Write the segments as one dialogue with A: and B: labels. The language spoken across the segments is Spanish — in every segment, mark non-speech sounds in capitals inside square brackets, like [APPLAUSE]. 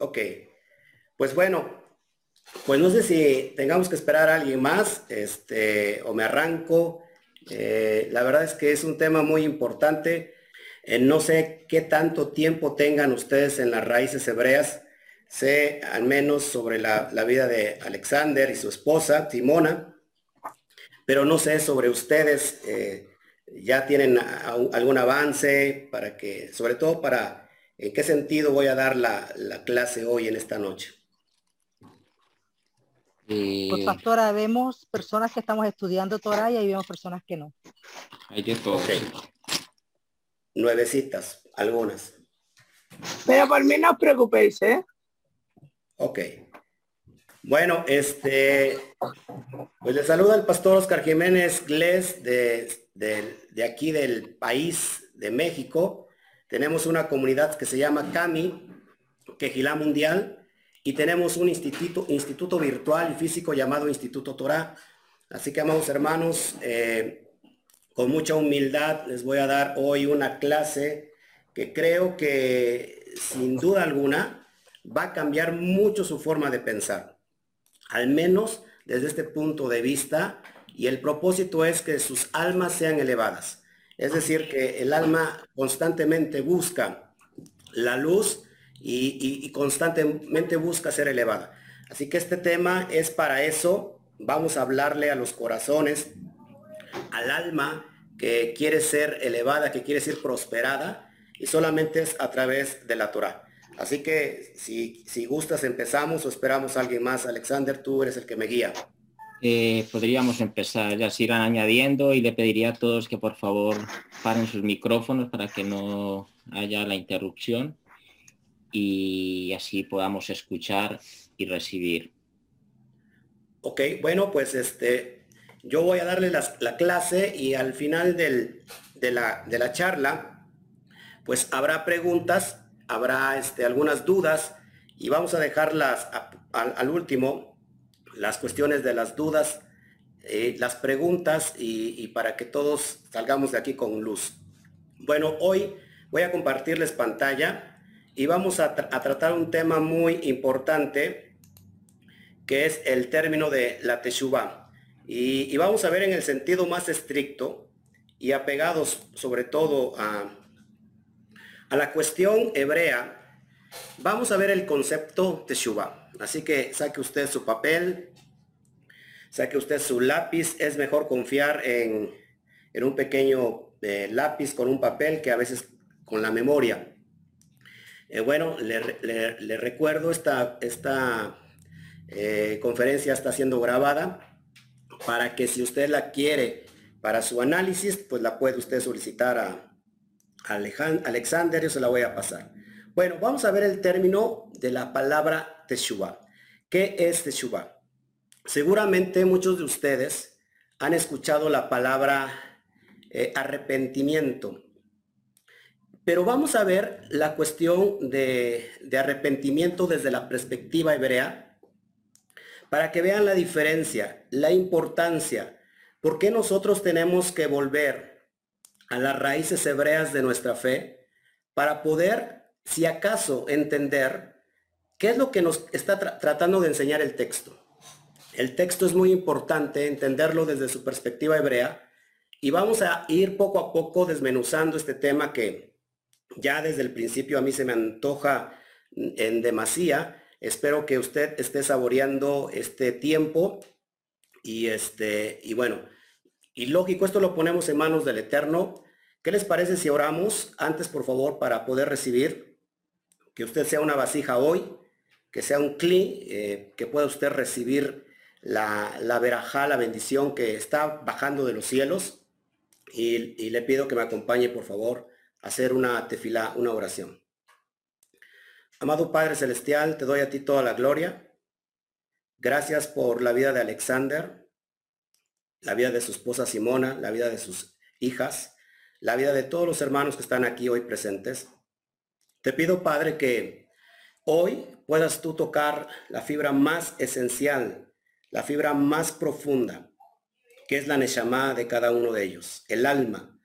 A: Ok. Pues bueno, pues no sé si tengamos que esperar a alguien más, este, o me arranco. Eh, la verdad es que es un tema muy importante. Eh, no sé qué tanto tiempo tengan ustedes en las raíces hebreas. Sé al menos sobre la, vida de Alexander y su esposa, Simona, pero no sé sobre ustedes. Eh, ya tienen algún avance para que, sobre todo para, en qué sentido voy a dar la, clase hoy en esta noche.
B: Pues pastora, vemos personas que estamos estudiando Torah y ahí vemos personas que no.
A: Hay que todo. Nuevecitas, algunas.
C: Pero por mí no os preocupéis, ¿eh?
A: Ok. Bueno, este, pues le saluda el pastor Oscar Jiménez Gles de, de, aquí del país de México. Tenemos una comunidad que se llama CAMI, Quejilá Mundial, y tenemos un instituto, instituto virtual y físico llamado Instituto Torah. Así que, amados hermanos, eh, con mucha humildad les voy a dar hoy una clase que creo que sin duda alguna va a cambiar mucho su forma de pensar, al menos desde este punto de vista, y el propósito es que sus almas sean elevadas. Es decir, que el alma constantemente busca la luz y, constantemente busca ser elevada. Así que este tema es para eso. Vamos a hablarle a los corazones, al alma que quiere ser elevada, que quiere ser prosperada, y solamente es a través de la Torah. Así que si, si gustas empezamos o esperamos a alguien más. Alexander, tú eres el que me guía.
D: Eh, podríamos empezar, ya se irán añadiendo y le pediría a todos que por favor paren sus micrófonos para que no haya la interrupción y así podamos escuchar y recibir.
A: Ok, bueno, pues este, yo voy a darle la, clase y al final de, la, charla, pues habrá preguntas, habrá este, algunas dudas y vamos a dejarlas al último, las cuestiones de las dudas, eh, las preguntas y, para que todos salgamos de aquí con luz. Bueno, hoy voy a compartirles pantalla y vamos a, a tratar un tema muy importante que es el término de la teshuva. Y, vamos a ver en el sentido más estricto y apegados sobre todo a, a la cuestión hebrea, vamos a ver el concepto Teshuvah. Así que saque usted su papel, saque usted su lápiz. Es mejor confiar en, un pequeño eh, lápiz con un papel que a veces con la memoria. Eh, bueno, le, recuerdo, esta, esta eh, conferencia está siendo grabada para que si usted la quiere para su análisis, pues la puede usted solicitar a, Alexander, yo se la voy a pasar. Bueno, vamos a ver el término de la palabra Teshuvah. ¿Qué es Teshuvah? Seguramente muchos de ustedes han escuchado la palabra eh, arrepentimiento. Pero vamos a ver la cuestión de, de arrepentimiento desde la perspectiva hebrea para que vean la diferencia, la importancia, por qué nosotros tenemos que volver a las raíces hebreas de nuestra fe para poder, si acaso, entender qué es lo que nos está tratando de enseñar el texto. El texto es muy importante entenderlo desde su perspectiva hebrea y vamos a ir poco a poco desmenuzando este tema que ya desde el principio a mí se me antoja en demasía, Espero que usted esté saboreando este tiempo y este y bueno, y lógico, esto lo ponemos en manos del Eterno. ¿Qué les parece si oramos antes, por favor, para poder recibir? Que usted sea una vasija hoy, que sea un cli, eh, que pueda usted recibir la, la la bendición que está bajando de los cielos. Y, y le pido que me acompañe, por favor, a hacer una tefila, una oración. Amado Padre Celestial, te doy a ti toda la gloria. Gracias por la vida de Alexander, la vida de su esposa Simona, la vida de sus hijas, la vida de todos los hermanos que están aquí hoy presentes. Te pido, Padre, que hoy puedas tú tocar la fibra más esencial, la fibra más profunda, que es la Neshama de cada uno de ellos, el alma,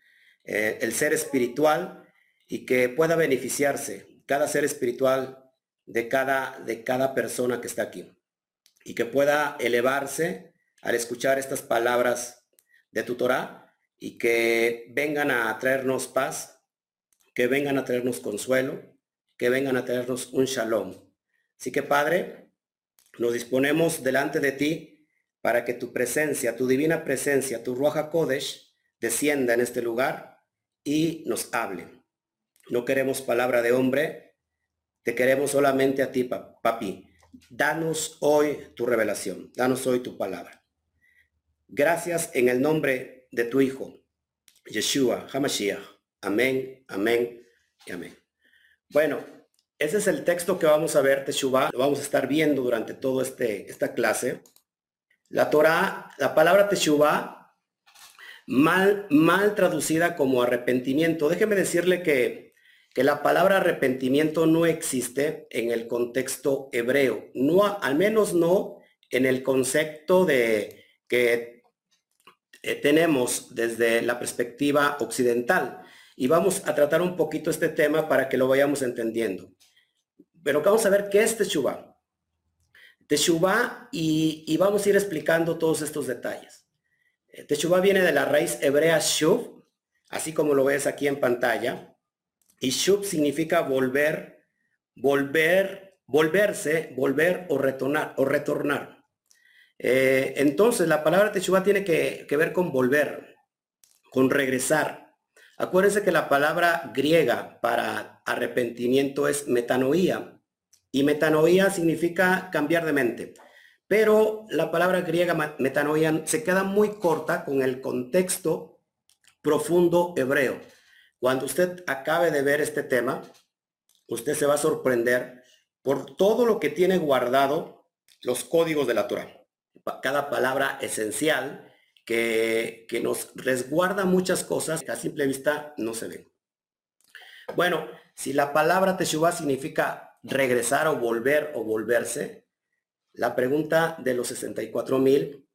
A: eh, el ser espiritual, y que pueda beneficiarse cada ser espiritual de cada, de cada persona que está aquí y que pueda elevarse al escuchar estas palabras de tu Torah y que vengan a traernos paz, que vengan a traernos consuelo, que vengan a traernos un shalom. Así que Padre, nos disponemos delante de ti para que tu presencia, tu divina presencia, tu Ruach Kodesh, descienda en este lugar y nos hable. No queremos palabra de hombre, te queremos solamente a ti, papi. Danos hoy tu revelación, danos hoy tu palabra. Gracias en el nombre de tu Hijo, Yeshua Hamashiach. Amén, amén y amén. Bueno, ese es el texto que vamos a ver, Teshuvah. Lo vamos a estar viendo durante toda este, esta clase. La Torah, la palabra Teshuvah, mal, mal traducida como arrepentimiento. Déjeme decirle que que la palabra arrepentimiento no existe en el contexto hebreo, no, al menos no en el concepto de que eh, tenemos desde la perspectiva occidental. Y vamos a tratar un poquito este tema para que lo vayamos entendiendo. Pero vamos a ver qué es Teshuvah. Teshuvah y, y vamos a ir explicando todos estos detalles. Eh, Teshuvah viene de la raíz hebrea shuv, así como lo ves aquí en pantalla y shub significa volver, volver, volverse, volver o retornar. O retornar. Eh, entonces, la palabra teshuva tiene que, ver con volver, con regresar. Acuérdense que la palabra griega para arrepentimiento es metanoía. Y metanoía significa cambiar de mente. Pero la palabra griega metanoía se queda muy corta con el contexto profundo hebreo. Cuando usted acabe de ver este tema, usted se va a sorprender por todo lo que tiene guardado los códigos de la Torah. Cada palabra esencial que, nos resguarda muchas cosas que a simple vista no se ven. Bueno, si la palabra Teshuvah significa regresar o volver o volverse, la pregunta de los 64 mil,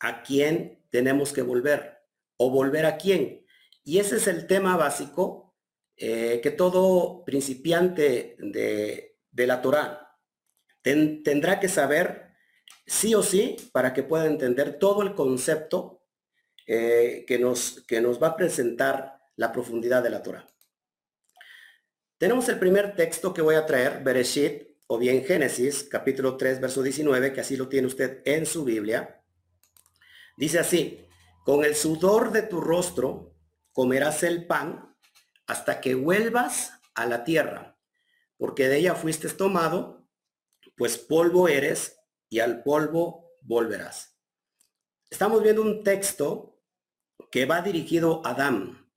A: ¿a quién tenemos que volver? ¿O volver a quién? Y ese es el tema básico eh, que todo principiante de, la Torah tendrá que saber sí o sí para que pueda entender todo el concepto eh, que, nos, que nos va a presentar la profundidad de la Torah. Tenemos el primer texto que voy a traer, Bereshit, o bien Génesis, capítulo 3, verso 19, que así lo tiene usted en su Biblia. Dice así, con el sudor de tu rostro comerás el pan hasta que vuelvas a la tierra, porque de ella fuiste tomado, pues polvo eres y al polvo volverás. Estamos viendo un texto que va dirigido a Adán.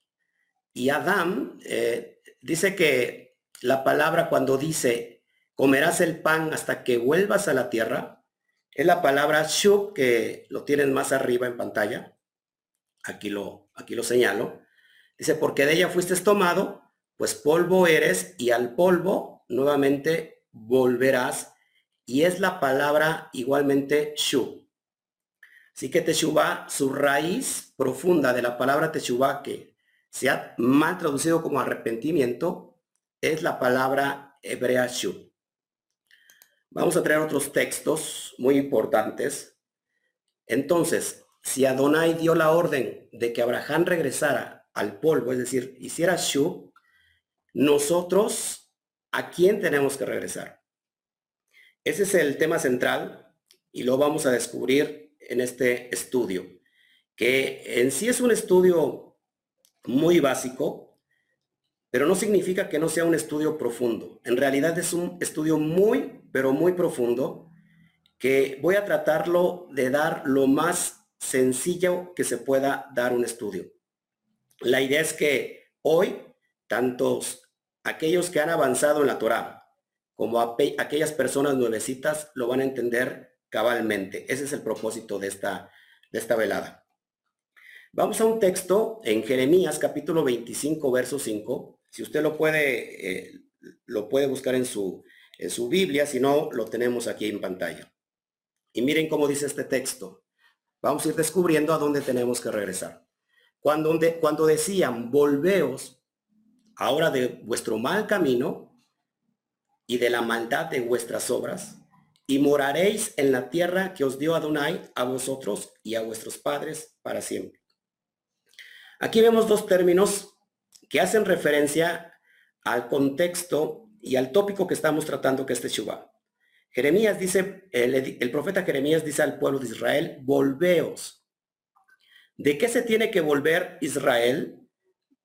A: Y Adán eh, dice que la palabra cuando dice comerás el pan hasta que vuelvas a la tierra, es la palabra shub que lo tienen más arriba en pantalla. Aquí lo, aquí lo señalo. Dice, porque de ella fuiste tomado, pues polvo eres y al polvo nuevamente volverás. Y es la palabra igualmente shu. Así que teshuva, su raíz profunda de la palabra teshuva, que se ha mal traducido como arrepentimiento, es la palabra hebrea shu. Vamos a traer otros textos muy importantes. Entonces, si Adonai dio la orden de que Abraham regresara al polvo, es decir, hiciera Shu, nosotros, ¿a quién tenemos que regresar? Ese es el tema central y lo vamos a descubrir en este estudio, que en sí es un estudio muy básico, pero no significa que no sea un estudio profundo. En realidad es un estudio muy, pero muy profundo, que voy a tratarlo de dar lo más sencillo que se pueda dar un estudio. La idea es que hoy, tantos aquellos que han avanzado en la Torah como aquellas personas nuevecitas lo van a entender cabalmente. Ese es el propósito de esta, de esta velada. Vamos a un texto en Jeremías capítulo 25, verso 5. Si usted lo puede, eh, lo puede buscar en su, en su Biblia, si no, lo tenemos aquí en pantalla. Y miren cómo dice este texto. Vamos a ir descubriendo a dónde tenemos que regresar. Cuando, cuando decían, volveos ahora de vuestro mal camino, y de la maldad de vuestras obras, y moraréis en la tierra que os dio Adonai a vosotros y a vuestros padres para siempre. Aquí vemos dos términos que hacen referencia al contexto y al tópico que estamos tratando, que es Teshuvah. Jeremías dice, el, el, profeta Jeremías dice al pueblo de Israel, volveos. ¿De qué se tiene que volver Israel?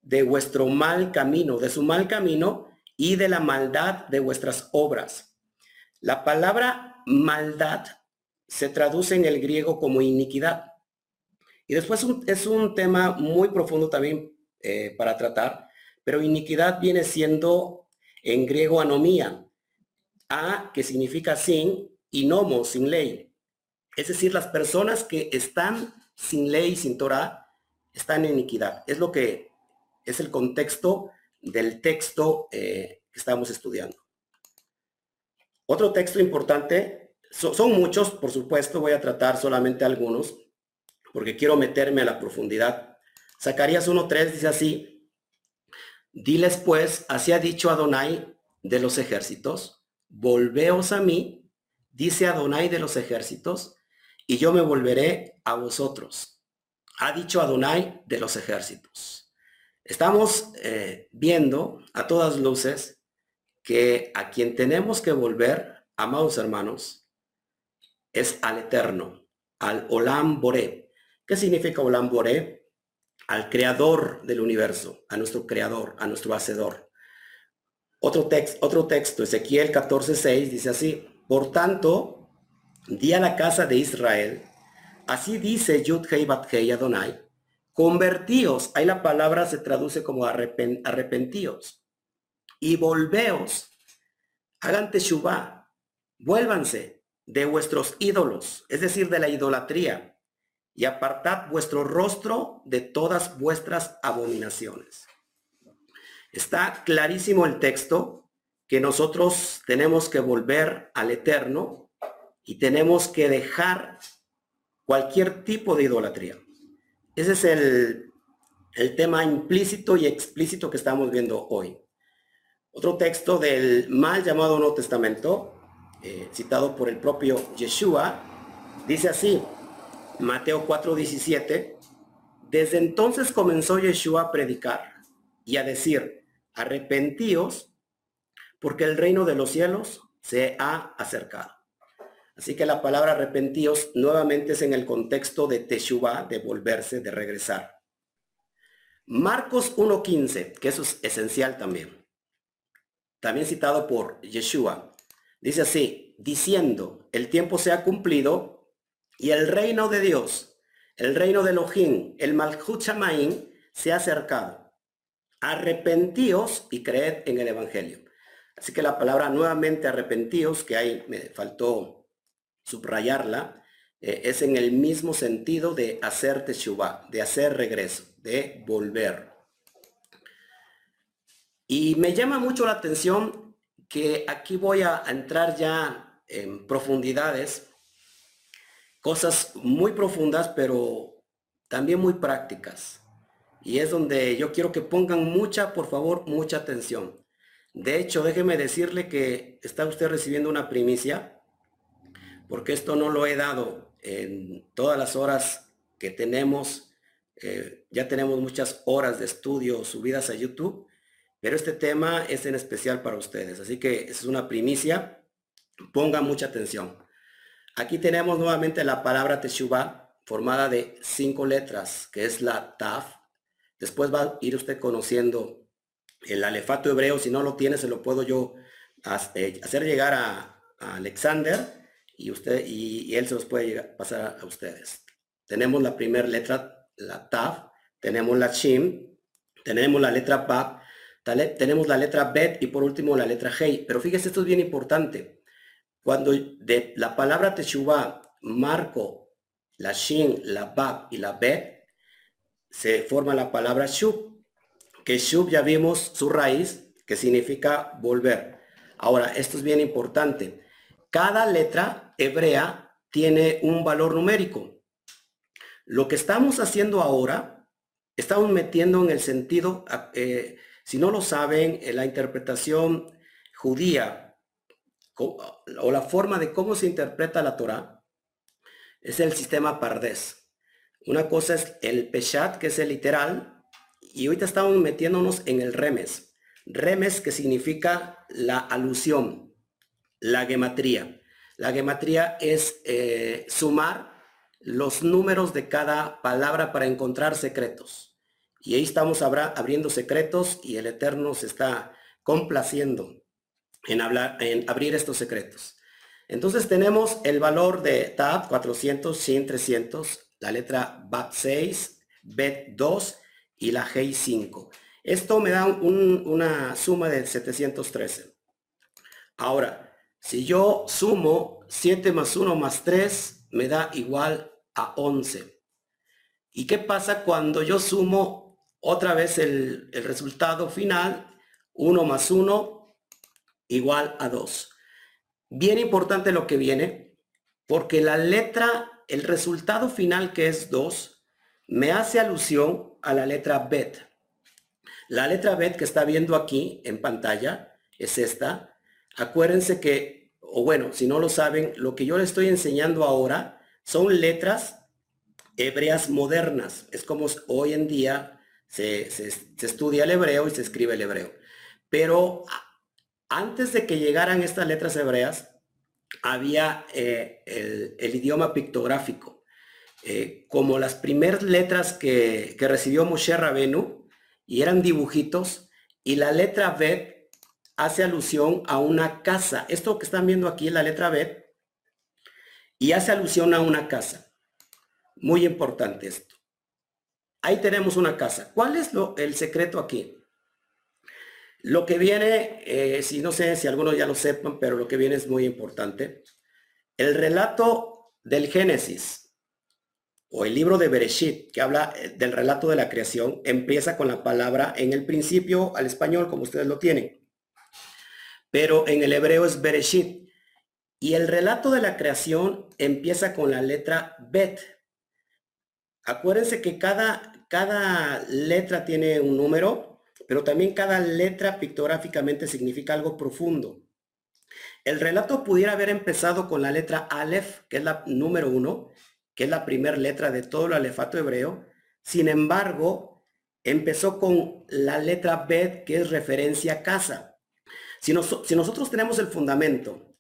A: De vuestro mal camino, de su mal camino y de la maldad de vuestras obras. La palabra maldad se traduce en el griego como iniquidad. Y después es un tema muy profundo también eh, para tratar, pero iniquidad viene siendo en griego anomía, a que significa sin y nomo, sin ley. Es decir, las personas que están sin ley, sin Torah, están en iniquidad. Es lo que es el contexto del texto eh, que estamos estudiando. Otro texto importante, son muchos, por supuesto, voy a tratar solamente algunos, porque quiero meterme a la profundidad. Zacarías 1.3 dice así, diles pues, así ha dicho Adonai de los ejércitos, volveos a mí, dice Adonai de los ejércitos, y yo me volveré a vosotros. Ha dicho Adonai de los ejércitos. Estamos eh, viendo a todas luces que a quien tenemos que volver, amados hermanos, es al eterno, al Olam Boré. ¿Qué significa Olam Boré? Al creador del universo, a nuestro creador, a nuestro hacedor. Otro, texto, otro texto, Ezequiel 14:6, dice así, por tanto, di a la casa de Israel, así dice Yud Hei Bat Hei Adonai, convertíos, ahí la palabra se traduce como arrepentíos y volveos, hagan teshuvah, vuélvanse de vuestros ídolos, es decir, de la idolatría, y apartad vuestro rostro de todas vuestras abominaciones. Está clarísimo el texto que nosotros tenemos que volver al eterno y tenemos que dejar cualquier tipo de idolatría. Ese es el, el tema implícito y explícito que estamos viendo hoy. Otro texto del mal llamado Nuevo Testamento, eh, citado por el propio Yeshua, dice así, Mateo 4:17, desde entonces comenzó Yeshua a predicar y a decir, arrepentíos, porque el reino de los cielos se ha acercado. Así que la palabra arrepentíos nuevamente es en el contexto de Teshuvah, de volverse, de regresar. Marcos 1.15, que eso es esencial también también citado por Yeshua. Dice así, diciendo, el tiempo se ha cumplido y el reino de Dios, el reino de Elohim, el Malchut se ha acercado. Arrepentíos y creed en el Evangelio. Así que la palabra nuevamente arrepentíos, que ahí me faltó subrayarla, eh, es en el mismo sentido de hacer teshuva, de hacer regreso, de volver. Y me llama mucho la atención que aquí voy a entrar ya en profundidades, cosas muy profundas, pero también muy prácticas. Y es donde yo quiero que pongan mucha, por favor, mucha atención. De hecho, déjeme decirle que está usted recibiendo una primicia, porque esto no lo he dado en todas las horas que tenemos. Eh, ya tenemos muchas horas de estudio subidas a YouTube pero este tema es en especial para ustedes, así que es una primicia. Pongan mucha atención. Aquí tenemos nuevamente la palabra Teshuvah, formada de cinco letras, que es la Taf. Después va a ir usted conociendo el alefato hebreo. Si no lo tiene, se lo puedo yo eh, hacer llegar a, Alexander y usted y, él se los puede pasar a ustedes. Tenemos la primera letra, la Taf, tenemos la Shim, tenemos la letra Bab tenemos la letra Bet y por último la letra Hei. Pero fíjese, esto es bien importante. Cuando de la palabra Teshuvah marco la Shin, la Bab y la Bet, se forma la palabra Shub, que Shub ya vimos su raíz, que significa volver. Ahora, esto es bien importante. Cada letra hebrea tiene un valor numérico. Lo que estamos haciendo ahora, estamos metiendo en el sentido eh, si no lo saben, la interpretación judía o la forma de cómo se interpreta la Torah es el sistema Pardes. Una cosa es el Peshat, que es el literal, y ahorita estamos metiéndonos en el Remes. Remes que significa la alusión, la gematría. La gematría es eh, sumar los números de cada palabra para encontrar secretos. Y ahí estamos abriendo secretos y el Eterno se está complaciendo en, hablar, en abrir estos secretos. Entonces tenemos el valor de TAB 400, 100, 300, la letra BAT 6, BET 2 y la G 5. Esto me da una suma de 713. Ahora, si yo sumo 7 más 1 más 3, me da igual a 11. ¿Y qué pasa cuando yo sumo otra vez el, el resultado final? 1 más 1 igual a 2. Bien importante lo que viene, porque la letra, el resultado final que es 2, me hace alusión a la letra bet. La letra bet que está viendo aquí en pantalla es esta. Acuérdense que, o bueno, si no lo saben, lo que yo les estoy enseñando ahora son letras hebreas modernas. Es como hoy en día se, estudia el hebreo y se escribe el hebreo. Pero antes de que llegaran estas letras hebreas, había eh, el, idioma pictográfico. Eh, como las primeras letras que, recibió Moshe Rabenu, y eran dibujitos, y la letra Bet hace alusión a una casa. Esto que están viendo aquí es la letra Bet, y hace alusión a una casa. Muy importante esto. Ahí tenemos una casa. ¿Cuál es lo, el secreto aquí? Lo que viene, eh, si no sé si algunos ya lo sepan, pero lo que viene es muy importante. El relato del Génesis o el libro de Bereshit, que habla eh, del relato de la creación, empieza con la palabra en el principio al español, como ustedes lo tienen. Pero en el hebreo es Bereshit. Y el relato de la creación empieza con la letra Bet. Acuérdense que cada, cada letra tiene un número pero también cada letra pictográficamente significa algo profundo. El relato pudiera haber empezado con la letra Aleph, que es la número uno, que es la primera letra de todo el alefato hebreo. Sin embargo, empezó con la letra Bet, que es referencia a casa. Si, nosotros tenemos el fundamento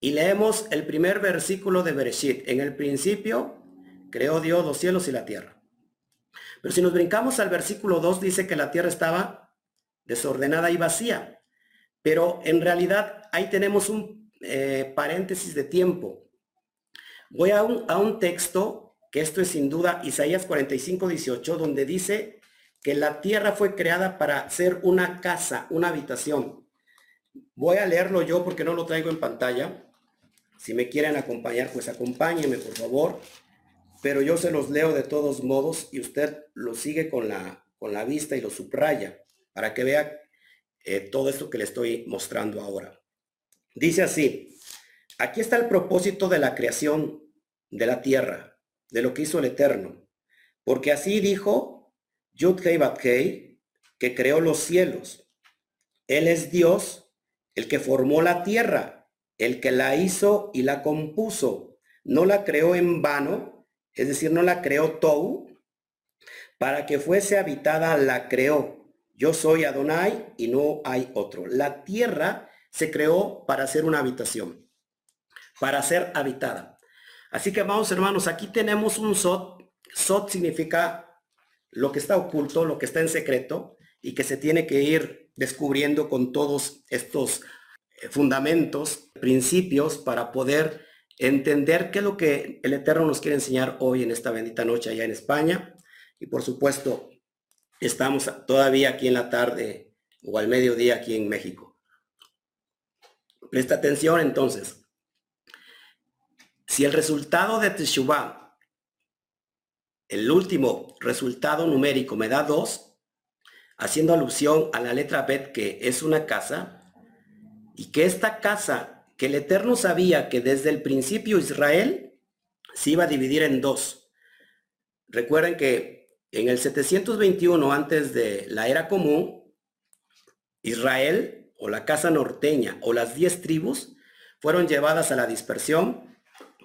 A: y leemos el primer versículo de Bereshit, en el principio creó Dios los cielos y la tierra. Pero si nos brincamos al versículo 2, dice que la tierra estaba desordenada y vacía. Pero en realidad ahí tenemos un eh, paréntesis de tiempo. Voy a un, a un texto, que esto es sin duda Isaías 45, 18, donde dice que la tierra fue creada para ser una casa, una habitación. Voy a leerlo yo porque no lo traigo en pantalla. Si me quieren acompañar, pues acompáñenme, por favor pero yo se los leo de todos modos y usted lo sigue con la, con la vista y lo subraya para que vea eh, todo esto que le estoy mostrando ahora. Dice así, aquí está el propósito de la creación de la tierra, de lo que hizo el Eterno, porque así dijo Yud Hei que creó los cielos. Él es Dios, el que formó la tierra, el que la hizo y la compuso. No la creó en vano, es decir, no la creó Tou, para que fuese habitada la creó. Yo soy Adonai y no hay otro. La tierra se creó para ser una habitación, para ser habitada. Así que vamos hermanos, aquí tenemos un Sot. Sot significa lo que está oculto, lo que está en secreto y que se tiene que ir descubriendo con todos estos eh, fundamentos, principios para poder entender qué es lo que el Eterno nos quiere enseñar hoy en esta bendita noche allá en España. Y por supuesto, estamos todavía aquí en la tarde o al mediodía aquí en México. Presta atención entonces. Si el resultado de Teshuvah, el último resultado numérico me da 2, haciendo alusión a la letra Bet que es una casa, y que esta casa que el Eterno sabía que desde el principio Israel se iba a dividir en dos. Recuerden que en el 721 antes de la era común, Israel o la casa norteña o las diez tribus fueron llevadas a la dispersión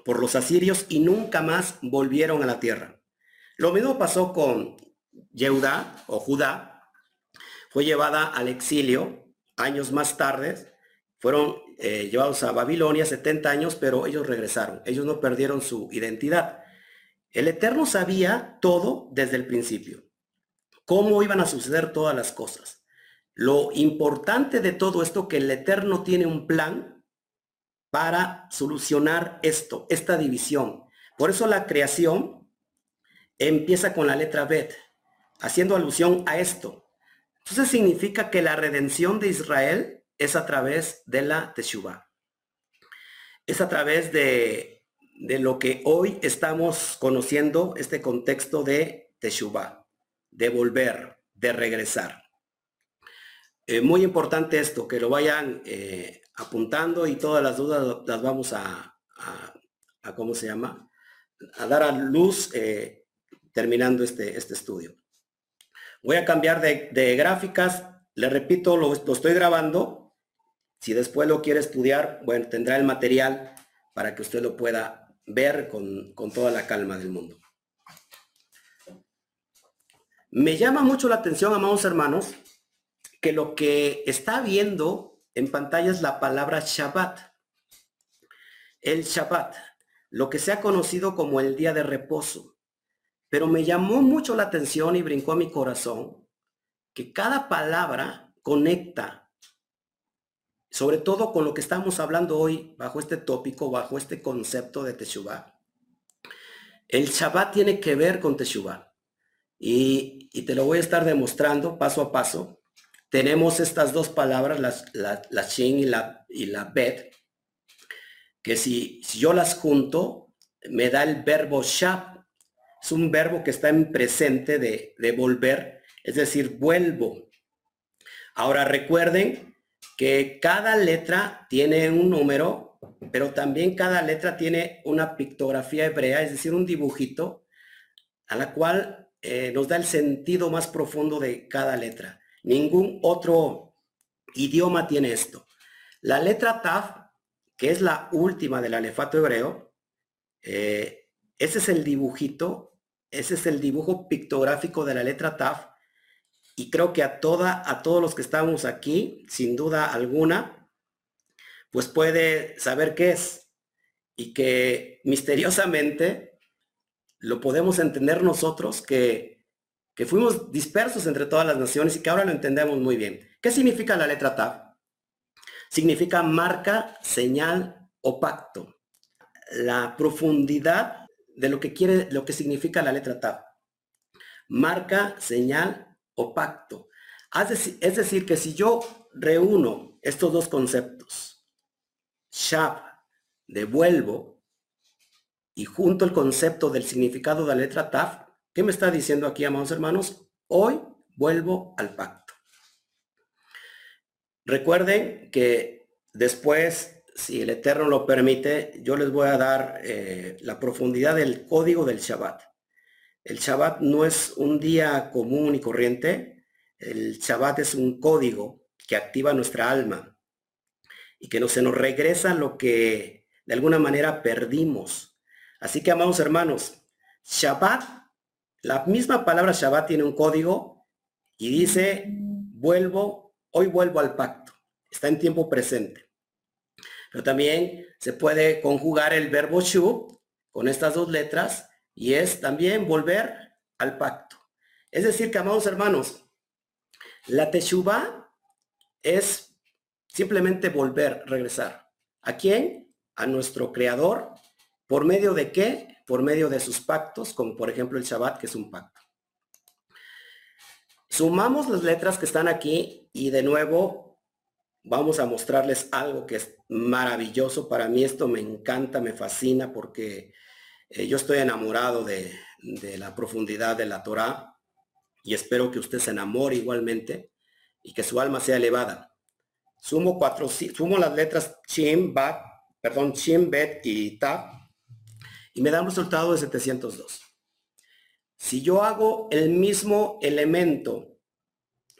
A: por los asirios y nunca más volvieron a la tierra. Lo mismo pasó con Yehuda o Judá. Fue llevada al exilio años más tarde. Fueron eh, llevados a Babilonia 70 años, pero ellos regresaron. Ellos no perdieron su identidad. El Eterno sabía todo desde el principio. Cómo iban a suceder todas las cosas. Lo importante de todo esto que el Eterno tiene un plan para solucionar esto, esta división. Por eso la creación empieza con la letra Bet, haciendo alusión a esto. Entonces significa que la redención de Israel es a través de la Teshuvah. Es a través de, de lo que hoy estamos conociendo, este contexto de Teshuvah, de volver, de regresar. Eh, muy importante esto, que lo vayan eh, apuntando y todas las dudas las vamos a, ¿cómo se llama? A dar a luz eh, terminando este, este estudio. Voy a cambiar de, gráficas. Le repito, lo, estoy grabando. Si después lo quiere estudiar, bueno, tendrá el material para que usted lo pueda ver con, con toda la calma del mundo. Me llama mucho la atención, amados hermanos, que lo que está viendo en pantalla es la palabra Shabbat. El Shabbat, lo que se ha conocido como el día de reposo. Pero me llamó mucho la atención y brincó a mi corazón que cada palabra conecta, sobre todo con lo que estamos hablando hoy, bajo este tópico, bajo este concepto de Teshuvah. El Shabbat tiene que ver con Teshuvah. Y, te lo voy a estar demostrando paso a paso. Tenemos estas dos palabras, la, la Shin y la, y la Bet, que si, si yo las junto, me da el verbo Shab, es un verbo que está en presente de, de volver, es decir, vuelvo. Ahora recuerden que cada letra tiene un número, pero también cada letra tiene una pictografía hebrea, es decir, un dibujito, a la cual eh, nos da el sentido más profundo de cada letra. Ningún otro idioma tiene esto. La letra Taf, que es la última del alefato hebreo, eh, ese es el dibujito ese es el dibujo pictográfico de la letra TAF. Y creo que a, toda, a todos los que estamos aquí, sin duda alguna, pues puede saber qué es. Y que misteriosamente lo podemos entender nosotros que, que fuimos dispersos entre todas las naciones y que ahora lo entendemos muy bien. ¿Qué significa la letra TAF? Significa marca, señal o pacto. La profundidad de lo que quiere, lo que significa la letra TAP. Marca, señal o pacto. Es decir, que si yo reúno estos dos conceptos, shab, devuelvo, y junto el concepto del significado de la letra TAF, ¿qué me está diciendo aquí, amados hermanos? Hoy vuelvo al pacto. Recuerden que después si el Eterno lo permite, yo les voy a dar eh, la profundidad del código del Shabbat. El Shabbat no es un día común y corriente, el Shabbat es un código que activa nuestra alma y que no, se nos regresa lo que de alguna manera perdimos. Así que, amados hermanos, Shabbat, la misma palabra Shabbat tiene un código y dice, vuelvo, hoy vuelvo al pacto. Está en tiempo presente. Pero también se puede conjugar el verbo shu con estas dos letras y es también volver al pacto. Es decir, que amados hermanos, la teshuva es simplemente volver, regresar. ¿A quién? A nuestro creador. ¿Por medio de qué? Por medio de sus pactos, como por ejemplo el Shabbat, que es un pacto. Sumamos las letras que están aquí y de nuevo vamos a mostrarles algo que es maravilloso. Para mí esto me encanta, me fascina porque eh, yo estoy enamorado de, la profundidad de la Torah y espero que usted se enamore igualmente y que su alma sea elevada. Sumo cuatro, sumo las letras Chim, Bat, perdón, Chim, Bet y Ta y me da un resultado de 702. Si yo hago el mismo elemento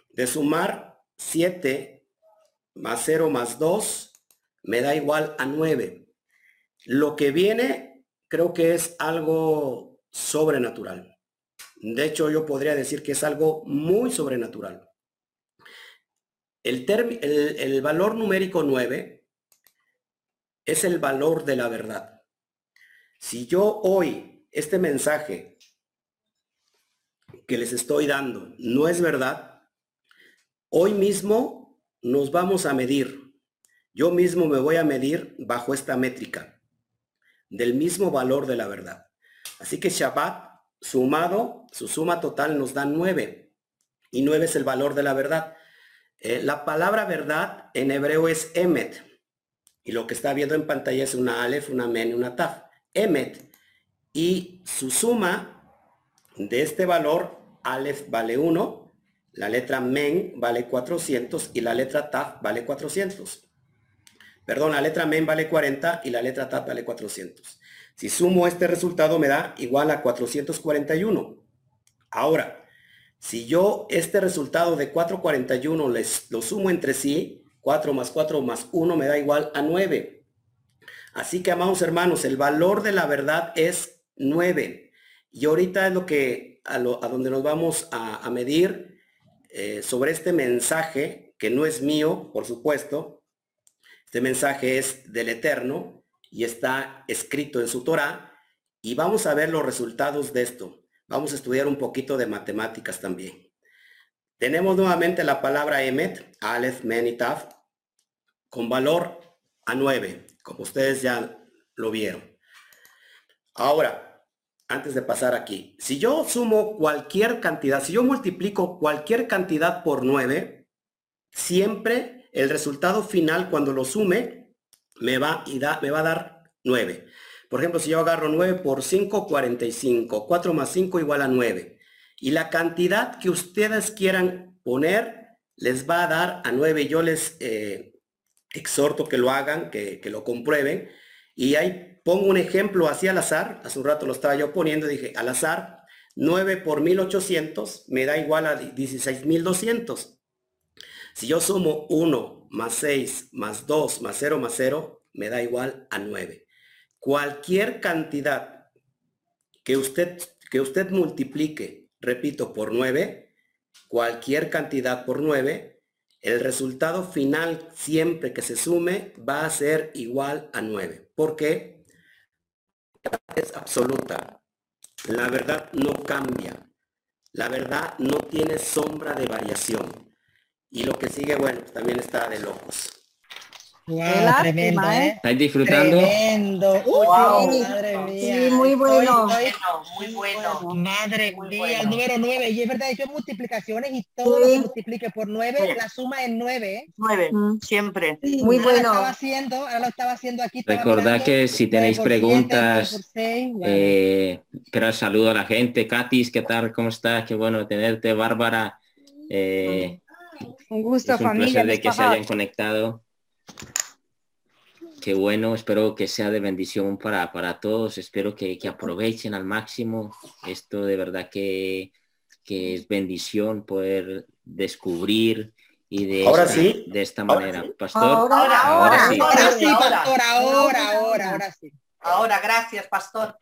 A: de sumar 7 más 0 más 2 me da igual a 9. Lo que viene creo que es algo sobrenatural. De hecho, yo podría decir que es algo muy sobrenatural. El, el, valor numérico 9 es el valor de la verdad. Si yo hoy este mensaje que les estoy dando no es verdad, hoy mismo nos vamos a medir. Yo mismo me voy a medir bajo esta métrica del mismo valor de la verdad. Así que Shabbat sumado, su suma total nos da 9. Y 9 es el valor de la verdad. Eh, la palabra verdad en hebreo es emet. Y lo que está viendo en pantalla es una alef, una men y una taf. Emet. Y su suma de este valor, alef vale 1, la letra men vale 400 y la letra taf vale 400. Perdón, la letra men vale 40 y la letra taf vale 400. Si sumo este resultado me da igual a 441. Ahora, si yo este resultado de 441 les, lo sumo entre sí, 4 más 4 más 1 me da igual a 9. Así que, amados hermanos, el valor de la verdad es 9. Y ahorita es lo que, a, donde nos vamos a, medir eh, sobre este mensaje, que no es mío, por supuesto. Este mensaje es del Eterno y está escrito en su Torah. Y vamos a ver los resultados de esto. Vamos a estudiar un poquito de matemáticas también. Tenemos nuevamente la palabra Emet, Aleph, Men y Taf, con valor a 9, como ustedes ya lo vieron. Ahora, antes de pasar aquí, si yo sumo cualquier cantidad, si yo multiplico cualquier cantidad por 9, siempre el resultado final cuando lo sume me va, y da, me va a dar 9. Por ejemplo, si yo agarro 9 por 5, 45. 4 más 5 igual a 9. Y la cantidad que ustedes quieran poner les va a dar a 9. Yo les eh, exhorto que lo hagan, que, lo comprueben. Y ahí pongo un ejemplo así al azar. Hace un rato lo estaba yo poniendo. Dije, al azar, 9 por 1800 me da igual a 16200. Si yo sumo 1 más 6 más 2 más 0 más 0, me da igual a 9 cualquier cantidad que usted, que usted multiplique, repito, por 9, cualquier cantidad por 9, el resultado final siempre que se sume va a ser igual a 9. ¿Por qué? Es absoluta. La verdad no cambia. La verdad no tiene sombra de variación. Y lo que sigue, bueno, también está de locos.
B: Wow, tremendo, ¿eh? ¿eh?
D: ¿Estáis disfrutando?
B: Tremendo.
E: wow. madre mía. Sí, muy bueno.
B: muy bueno. Madre mía, el número 9. Y es verdad, yo multiplicaciones y todo lo que multiplique por 9, la suma es 9. ¿eh?
E: 9, mm. siempre.
B: muy ahora bueno. Lo estaba haciendo, ahora lo estaba haciendo aquí.
D: Recordad que si tenéis preguntas, eh, pero saludo a la gente. Katis, ¿qué tal? ¿Cómo estás? Qué bueno tenerte. Bárbara. Eh,
B: un gusto,
D: es un
B: familia.
D: placer de que se hayan conectado. Qué bueno, espero que sea de bendición para, para todos, espero que, aprovechen al máximo. Esto de verdad que, es bendición poder descubrir y de,
A: ahora
D: esta,
A: sí.
D: de esta manera.
E: Pastor, ahora,
B: ahora, sí. Ahora sí, pastor, ahora, ahora, ahora sí.
E: Ahora, gracias, pastor.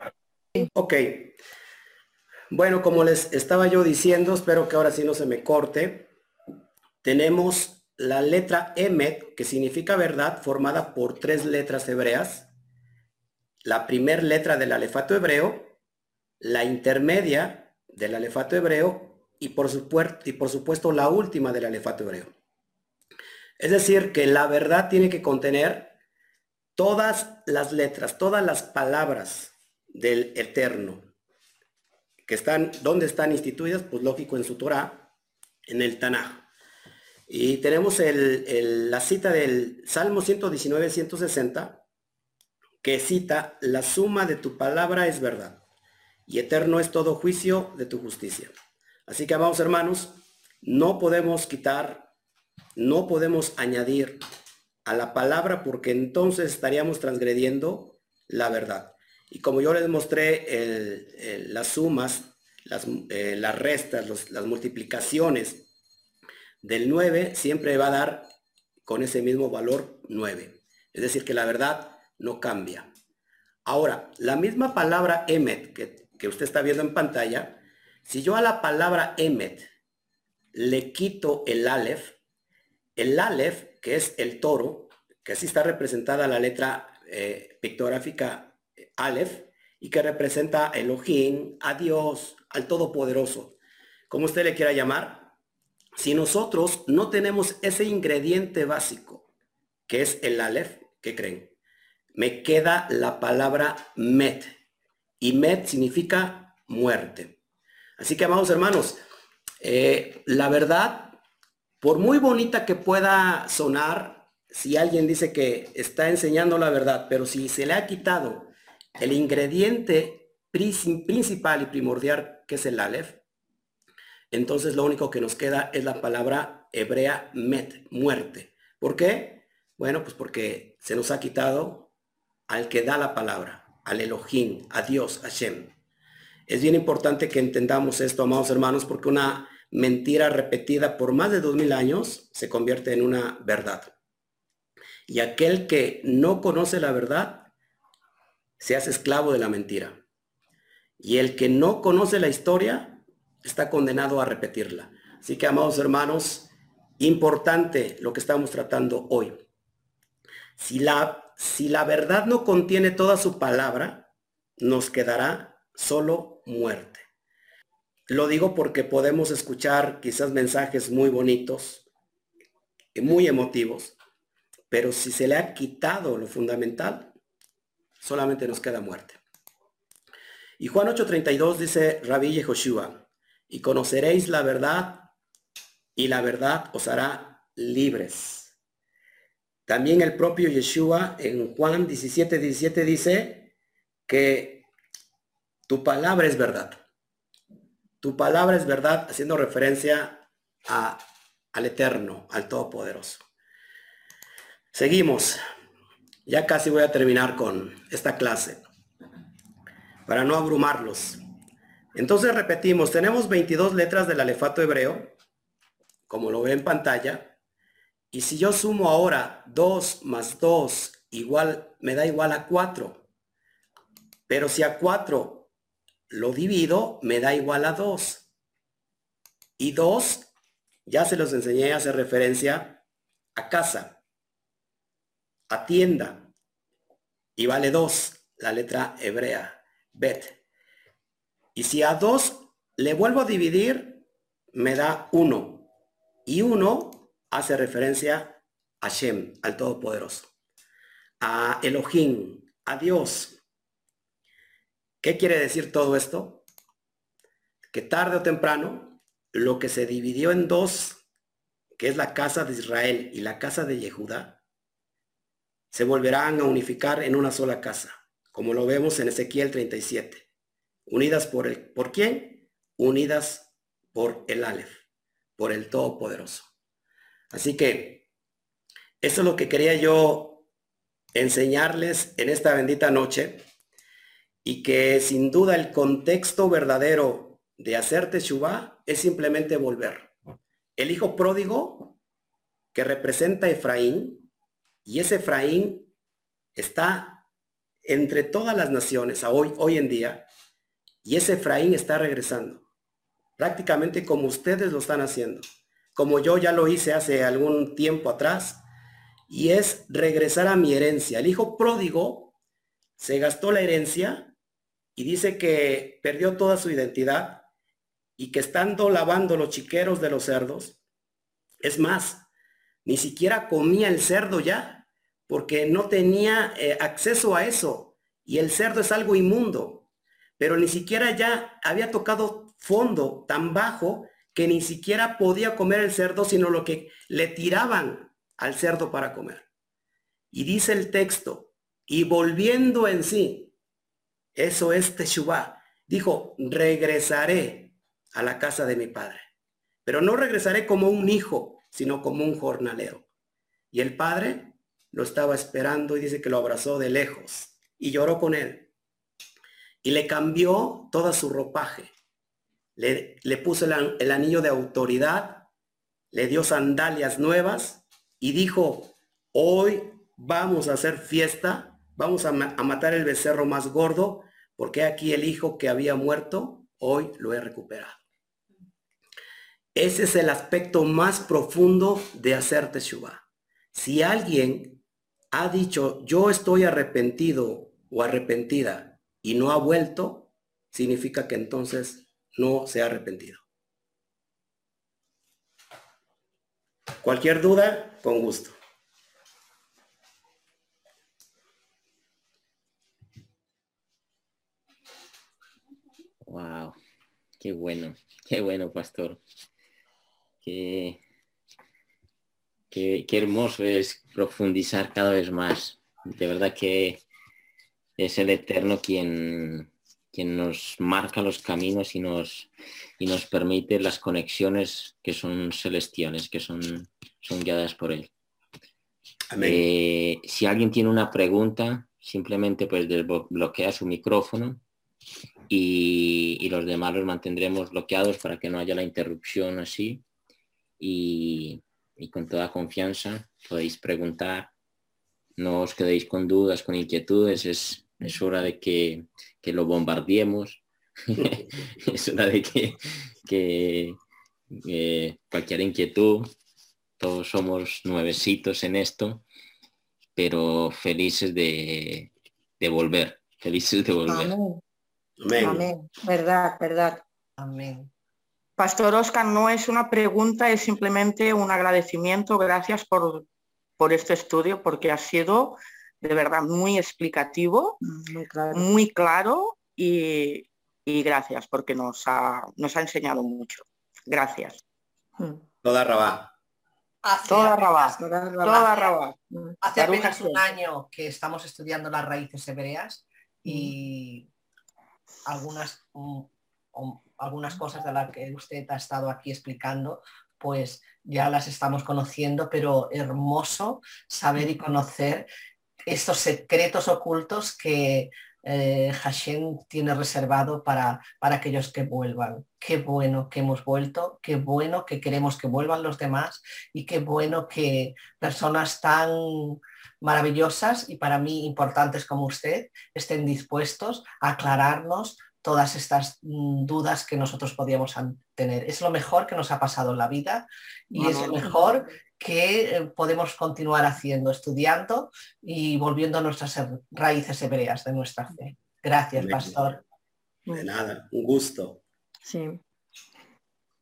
A: Ok. Bueno, como les estaba yo diciendo, espero que ahora sí no se me corte. Tenemos la letra Emet, que significa verdad, formada por tres letras hebreas. La primera letra del alefato hebreo, la intermedia del alefato hebreo y por, supuesto, y por supuesto la última del alefato hebreo. Es decir, que la verdad tiene que contener todas las letras, todas las palabras del Eterno, que están, ¿dónde están instituidas? Pues lógico en su Torah, en el Tanaj. Y tenemos la cita del Salmo 119, 160, que cita, la suma de tu palabra es verdad, y eterno es todo juicio de tu justicia. Así que, amados hermanos, no podemos quitar, no podemos añadir a la palabra porque entonces estaríamos transgrediendo la verdad. Y como yo les mostré las sumas, las, eh, las restas, las multiplicaciones, del 9 siempre va a dar con ese mismo valor 9. Es decir, que la verdad no cambia. Ahora, la misma palabra Emet que, que usted está viendo en pantalla, si yo a la palabra Emet le quito el Aleph, el Aleph, que es el toro, que así está representada la letra eh, pictográfica Aleph, y que representa Elohim, a Dios, al Todopoderoso, como usted le quiera llamar, si nosotros no tenemos ese ingrediente básico, que es el Aleph, ¿qué creen? Me queda la palabra Met, y Met significa muerte. Así que, amados hermanos, eh, la verdad, por muy bonita que pueda sonar, si alguien dice que está enseñando la verdad, pero si se le ha quitado el ingrediente principal y primordial que es el Aleph, entonces lo único que nos queda es la palabra hebrea met, muerte. ¿Por qué? Bueno, pues porque se nos ha quitado al que da la palabra, al Elohim, a Dios, a Shem. Es bien importante que entendamos esto, amados hermanos, porque una mentira repetida por más de dos mil años se convierte en una verdad. Y aquel que no conoce la verdad se hace esclavo de la mentira. Y el que no conoce la historia está condenado a repetirla. Así que, amados hermanos, importante lo que estamos tratando hoy. Si la, si la verdad no contiene toda su palabra, nos quedará solo muerte. Lo digo porque podemos escuchar quizás mensajes muy bonitos, muy emotivos, pero si se le ha quitado lo fundamental, solamente nos queda muerte. Y Juan 8:32 dice Rabí Yehoshua, y conoceréis la verdad, y la verdad os hará libres. También el propio Yeshua en Juan 17, 17 dice que tu palabra es verdad. Tu palabra es verdad haciendo referencia a, al Eterno, al Todopoderoso. Seguimos. Ya casi voy a terminar con esta clase para no abrumarlos. Entonces repetimos, tenemos 22 letras del alefato hebreo, como lo ve en pantalla, y si yo sumo ahora 2 más 2 igual, me da igual a 4. Pero si a 4 lo divido, me da igual a 2. Y 2, ya se los enseñé a hacer referencia a casa, a tienda. Y vale 2, la letra hebrea, bet. Y si a 2 le vuelvo a dividir, me da 1. Y 1 hace referencia a Shem, al Todopoderoso. A Elohim, a Dios, ¿Qué quiere decir todo esto? Que tarde o temprano, lo que se dividió en dos, que es la casa de Israel y la casa de Yehudá, se volverán a unificar en una sola casa, como lo vemos en Ezequiel 37. Unidas por el, ¿por quién? Unidas por el Aleph, por el Todopoderoso. Así que eso es lo que quería yo enseñarles en esta bendita noche y que sin duda el contexto verdadero de hacer Teshuvah es simplemente volver. El hijo pródigo que representa a Efraín, y ese Efraín está entre todas las naciones hoy, hoy en día, y ese Efraín está regresando, prácticamente como ustedes lo están haciendo, como yo ya lo hice hace algún tiempo atrás, y es regresar a mi herencia. El hijo pródigo se gastó la herencia y dice que perdió toda su identidad y que estando lavando los chiqueros de los cerdos, es más, ni siquiera comía el cerdo ya, porque no tenía eh, acceso a eso. Y el cerdo es algo inmundo, pero ni siquiera ya había tocado fondo tan bajo que ni siquiera podía comer el cerdo, sino lo que le tiraban al cerdo para comer. Y dice el texto, y volviendo en sí, eso es Teshuvah. Dijo, regresaré a la casa de mi padre. Pero no regresaré como un hijo, sino como un jornalero. Y el padre lo estaba esperando y dice que lo abrazó de lejos y lloró con él. Y le cambió toda su ropaje. Le, le puso el, anillo de autoridad, le dio sandalias nuevas y dijo, hoy vamos a hacer fiesta, vamos a, a matar el becerro más gordo, porque aquí el hijo que había muerto, hoy lo he recuperado. Ese es el aspecto más profundo de hacer teshuva. Si alguien ha dicho, yo estoy arrepentido o arrepentida y no ha vuelto, significa que entonces no se ha arrepentido. Cualquier duda, con gusto.
D: Wow, qué bueno, qué bueno, pastor. Qué, qué, qué hermoso es profundizar cada vez más. De verdad que es el Eterno quien, quien nos marca los caminos y nos, y nos permite las conexiones que son celestiales, que son, son guiadas por Él. Eh, si alguien tiene una pregunta, simplemente pues bloquea su micrófono y, los demás los mantendremos bloqueados para que no haya la interrupción así. Y, con toda confianza podéis preguntar, no os quedéis con dudas, con inquietudes, es, es hora de que, lo bombardeemos, [LAUGHS] es hora de que, cualquier inquietud, todos somos nuevecitos en esto, pero felices de, de volver, felices de volver.
E: Amén. Verdad, verdad. Amén. Pastor Oscar, no es una pregunta, es simplemente un agradecimiento. Gracias por, por este estudio, porque ha sido de verdad muy explicativo, muy claro, y, gracias, porque nos ha, nos ha enseñado mucho. Gracias.
A: Mm. Toda rabá.
E: toda rabá. Toda rabá.
F: Hace apenas un año que estamos estudiando las raíces hebreas y algunas, mm, algunas cosas de las que usted ha estado aquí explicando, pues ya las estamos conociendo, pero hermoso saber y conocer estos secretos ocultos que eh, Hashem tiene reservado para, para aquellos que vuelvan. Qué bueno que hemos vuelto, qué bueno que queremos que vuelvan los demás y qué bueno que personas tan maravillosas y para mí importantes como usted estén dispuestos a aclararnos todas estas mm, dudas que nosotros podíamos tener. Es lo mejor que nos ha pasado en la vida y es lo mejor que eh, podemos continuar haciendo, estudiando y volviendo a nuestras raíces hebreas de nuestra fe. Gracias, pastor.
A: De nada, un gusto.
E: Sí.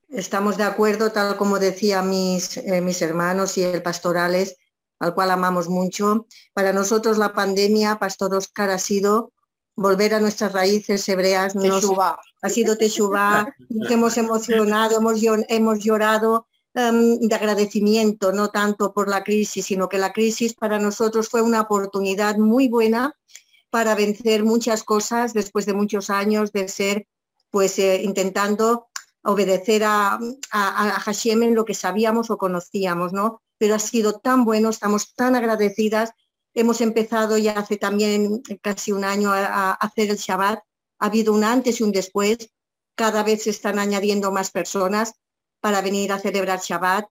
E: Estamos de acuerdo, tal como decían mis, eh, mis hermanos y el pastorales, al cual amamos mucho. Para nosotros la pandemia, Pastor Oscar, ha sido volver a nuestras raíces hebreas. Nos, ha sido Teshuvah, [LAUGHS] que hemos emocionado, hemos, hemos llorado em, de agradecimiento, no tanto por la crisis, sino que la crisis para nosotros fue una oportunidad muy buena para vencer muchas cosas después de muchos años de ser, pues, eh, intentando obedecer a, a, a Hashem en lo que sabíamos o conocíamos, ¿no? pero ha sido tan bueno, estamos tan agradecidas. Hemos empezado ya hace también casi un año a, hacer el Shabbat. Ha habido un antes y un después. Cada vez se están añadiendo más personas para venir a celebrar Shabbat.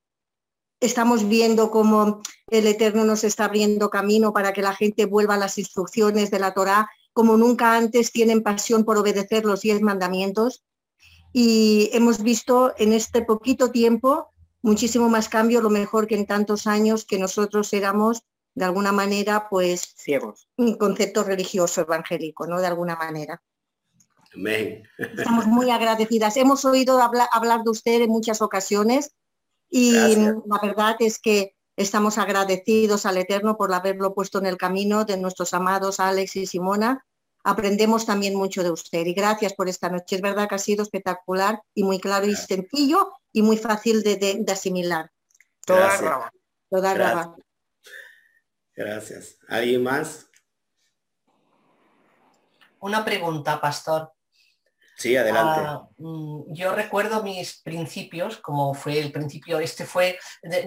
E: Estamos viendo cómo el Eterno nos está abriendo camino para que la gente vuelva a las instrucciones de la Torá, como nunca antes tienen pasión por obedecer los diez mandamientos. Y hemos visto en este poquito tiempo muchísimo más cambio, lo mejor que en tantos años que nosotros éramos de alguna manera, pues
A: ciegos.
E: Un concepto religioso evangélico, ¿no? De alguna manera.
A: Amén.
E: Estamos muy agradecidas. Hemos oído hablar, de usted en muchas ocasiones y la verdad es que estamos agradecidos al Eterno por haberlo puesto en el camino de nuestros amados Alex y Simona. Aprendemos también mucho de usted y gracias por esta noche. Es verdad que ha sido espectacular y muy claro y sencillo y muy fácil de, asimilar.
A: Toda Gracias. Toda Gracias. Gracias. ¿Alguien más?
F: Una pregunta, pastor.
A: Sí, adelante. Ah,
F: mm, yo recuerdo mis principios, como fue el principio, este fue,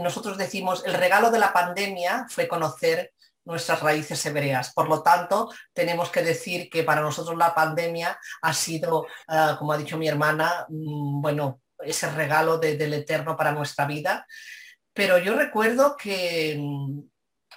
F: nosotros decimos, el regalo de la pandemia fue conocer nuestras raíces hebreas. Por lo tanto, tenemos que decir que para nosotros la pandemia ha sido, ah, como ha dicho mi hermana, mm, bueno, ese regalo del Eterno para nuestra vida. Pero yo recuerdo que mm,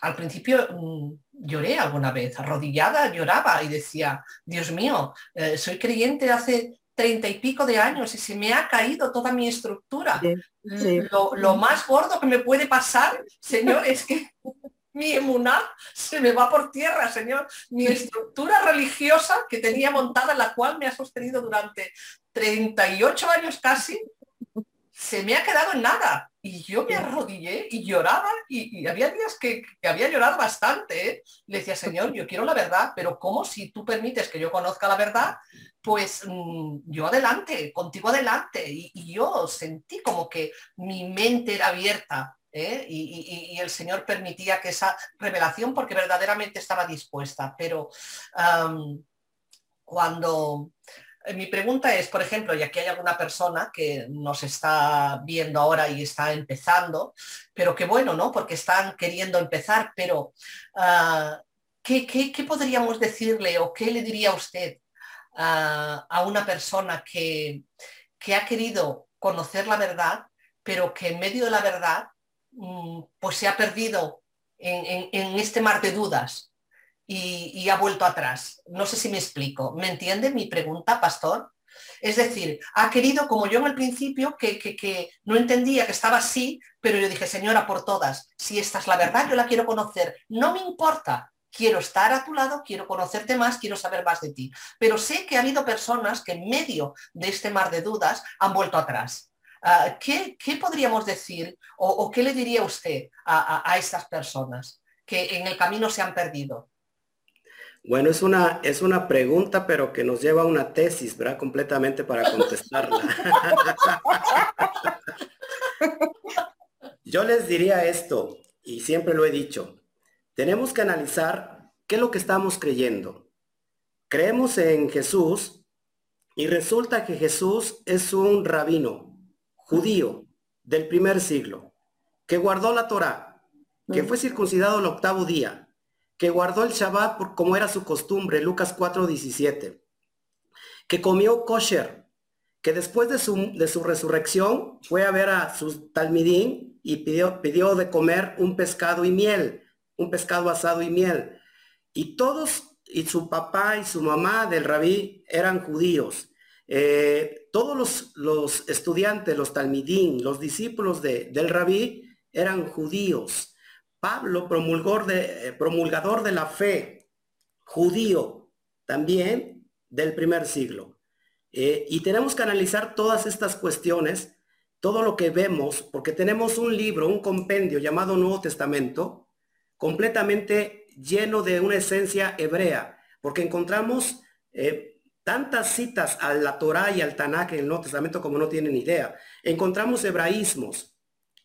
F: al principio mm, lloré alguna vez, arrodillada, lloraba y decía, Dios mío, eh, soy creyente hace treinta y pico de años y se me ha caído toda mi estructura. Lo, lo, más gordo que me puede pasar, Señor, es que [LAUGHS] mi emuná se me va por tierra, Señor. Mi estructura religiosa que tenía montada, la cual me ha sostenido durante 38 años casi, se me ha quedado en nada. Y yo me arrodillé y lloraba y, había días que, había llorado bastante. ¿eh? Le decía, Señor, yo quiero la verdad, pero ¿cómo si tú permites que yo conozca la verdad? Pues mm, yo adelante, contigo adelante. Y, yo sentí como que mi mente era abierta ¿eh? y, el Señor permitía que esa revelación, porque verdaderamente estaba dispuesta. Pero cuando mi pregunta es, por ejemplo, y aquí hay alguna persona que nos está viendo ahora y está empezando, pero qué bueno, ¿no? Porque están queriendo empezar, pero ah, ¿qué, podríamos decirle o qué le diría usted a una persona que, ha querido conocer la verdad, pero que en medio de la verdad mm, pues se ha perdido en este mar de dudas? Y, ha vuelto atrás. No sé si me explico. ¿Me entiende mi pregunta, pastor? Es decir, ha querido, como yo en el principio, que, no entendía que estaba así, pero yo dije, señora, por todas, si esta es la verdad, yo la quiero conocer. No me importa, quiero estar a tu lado, quiero conocerte más, quiero saber más de ti. Pero sé que ha habido personas que en medio de este mar de dudas han vuelto atrás. Ah, ¿qué, podríamos decir o, qué le diría usted a, a estas personas que en el camino se han perdido?
A: Bueno, es una, es una pregunta, pero que nos lleva a una tesis, ¿verdad? Completamente para contestarla. [LAUGHS] Yo les diría esto, y siempre lo he dicho, tenemos que analizar qué es lo que estamos creyendo. Creemos en Jesús y resulta que Jesús es un rabino judío del primer siglo, que guardó la Torá, que fue circuncidado el octavo día, que guardó el Shabbat como era su costumbre, Lucas 4:17, que comió kosher, que después de su, de su resurrección fue a ver a sus talmidín y pidió, pidió de comer un pescado y miel, un pescado asado y miel. Y todos, y su papá y su mamá del rabí eran judíos. Eh, todos los, los, estudiantes, los talmidín, los discípulos de, del rabí eran judíos. Pablo, promulgador de, eh, promulgador de la fe, judío, también del primer siglo. Eh, y tenemos que analizar todas estas cuestiones, todo lo que vemos, porque tenemos un libro, un compendio llamado Nuevo Testamento, completamente lleno de una esencia hebrea, porque encontramos eh, tantas citas a la Torá y al Tanakh en el Nuevo Testamento como no tienen idea. Encontramos hebraísmos,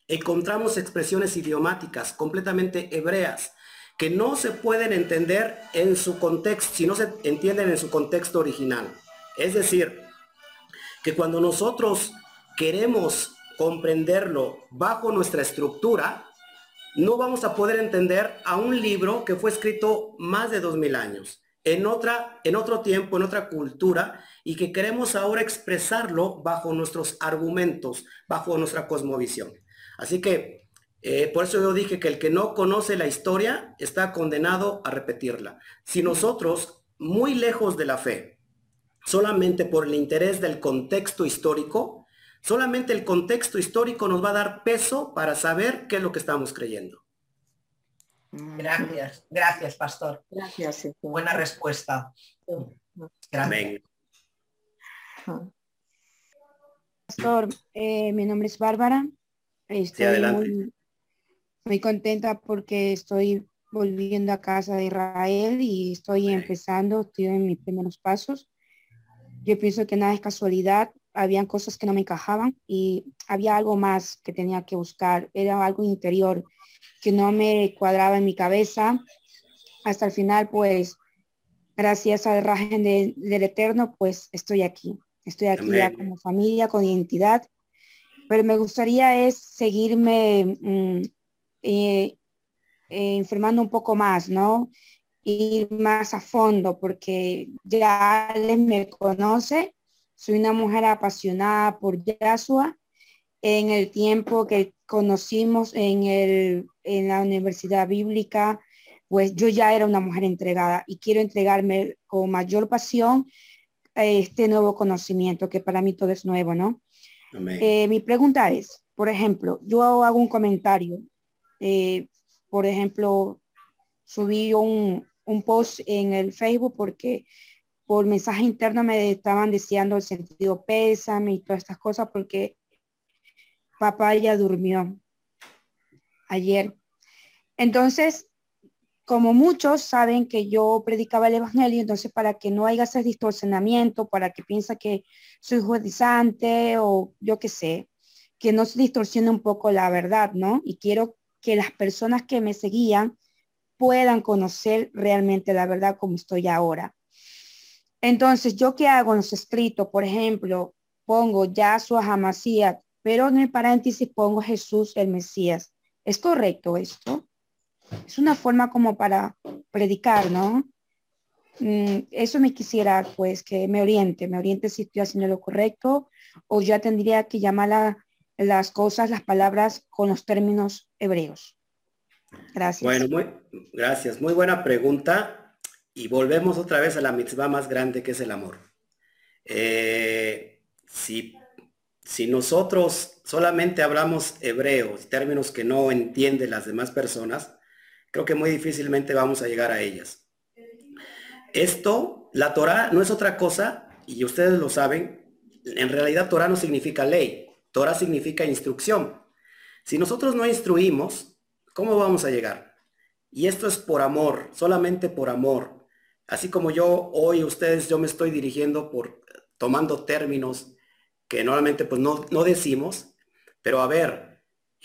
A: encontramos expresiones idiomáticas completamente hebreas que no se pueden entender en su contexto, si no se entienden en su contexto original. Es decir, que cuando nosotros queremos comprenderlo bajo nuestra estructura, no vamos a poder entender a un libro que fue escrito más de dos mil años, en, otra, en otro tiempo, en otra cultura, y que queremos ahora expresarlo bajo nuestros argumentos, bajo nuestra cosmovisión. Así que eh, por eso yo dije que el que no conoce la historia está condenado a repetirla. Si nosotros, muy lejos de la fe, solamente por el interés del contexto histórico, solamente el contexto histórico nos va a dar peso para saber qué es lo que estamos creyendo.
F: Gracias, gracias, pastor.
E: Gracias.
F: Buena respuesta.
A: Gracias.
G: Pastor, eh, mi nombre es Bárbara. Estoy muy, contenta porque estoy volviendo a casa de Israel y estoy empezando, estoy en mis primeros pasos. Yo pienso que nada es casualidad, habían cosas que no me encajaban y había algo más que tenía que buscar, era algo interior que no me cuadraba en mi cabeza. Hasta el final, pues, gracias al rajen del Eterno, pues estoy aquí. Estoy aquí ya como familia, con identidad pero me gustaría es seguirme mm, eh, eh, informando un poco más, ¿no? Ir más a fondo, porque ya les me conoce, soy una mujer apasionada por Yahshua. En el tiempo que conocimos en, el, en la universidad bíblica, pues yo ya era una mujer entregada y quiero entregarme con mayor pasión a este nuevo conocimiento, que para mí todo es nuevo, ¿no? Eh, mi pregunta es, por ejemplo, yo hago un comentario, eh, por ejemplo, subí un, un post en el Facebook porque por mensaje interno me estaban deseando el sentido pésame y todas estas cosas porque papá ya durmió ayer. Entonces, como muchos saben que yo predicaba el evangelio, entonces para que no haya ese distorsionamiento, para que piensa que soy judaizante o yo qué sé, que no se distorsione un poco la verdad, ¿no? Y quiero que las personas que me seguían puedan conocer realmente la verdad como estoy ahora. Entonces, ¿yo qué hago en los escritos? Por ejemplo, pongo Yahshua Hamasías, pero en el paréntesis pongo Jesús el Mesías. ¿Es correcto esto? Es una forma como para predicar, ¿no? Mm, eso me quisiera, pues, que me oriente, me oriente si estoy haciendo lo correcto o ya tendría que llamar las cosas, las palabras con los términos hebreos. Gracias.
A: Bueno, muy, gracias. Muy buena pregunta. Y volvemos otra vez a la mitzvah más grande que es el amor. Eh, si, si nosotros solamente hablamos hebreo, términos que no entienden las demás personas, creo que muy difícilmente vamos a llegar a ellas. Esto, la Torah no es otra cosa, y ustedes lo saben, en realidad Torah no significa ley, Torah significa instrucción. Si nosotros no instruimos, ¿Cómo vamos a llegar? Y esto es por amor, solamente por amor. Así como yo hoy ustedes, yo me estoy dirigiendo por tomando términos que normalmente pues no, no decimos, pero a ver,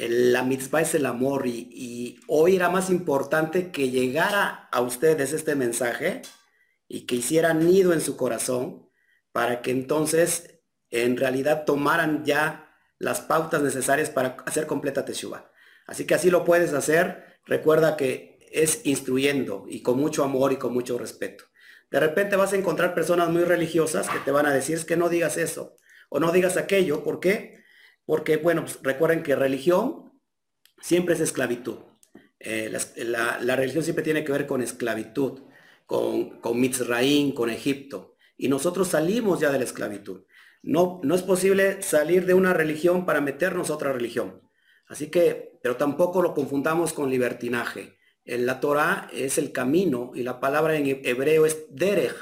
A: la mitzvah es el amor y, hoy era más importante que llegara a ustedes este mensaje y que hicieran nido en su corazón para que entonces en realidad tomaran ya las pautas necesarias para hacer completa teshuva. Así que así lo puedes hacer. Recuerda que es instruyendo y con mucho amor y con mucho respeto. De repente vas a encontrar personas muy religiosas que te van a decir es que no digas eso o no digas aquello. ¿Por qué? Porque, bueno, pues recuerden que religión siempre es esclavitud. Eh, la, religión siempre tiene que ver con esclavitud, con, con Mitzraín, con Egipto. Y nosotros salimos ya de la esclavitud. No, no es posible salir de una religión para meternos a otra religión. Así que, pero tampoco lo confundamos con libertinaje. En la Torah es el camino y la palabra en hebreo es derech.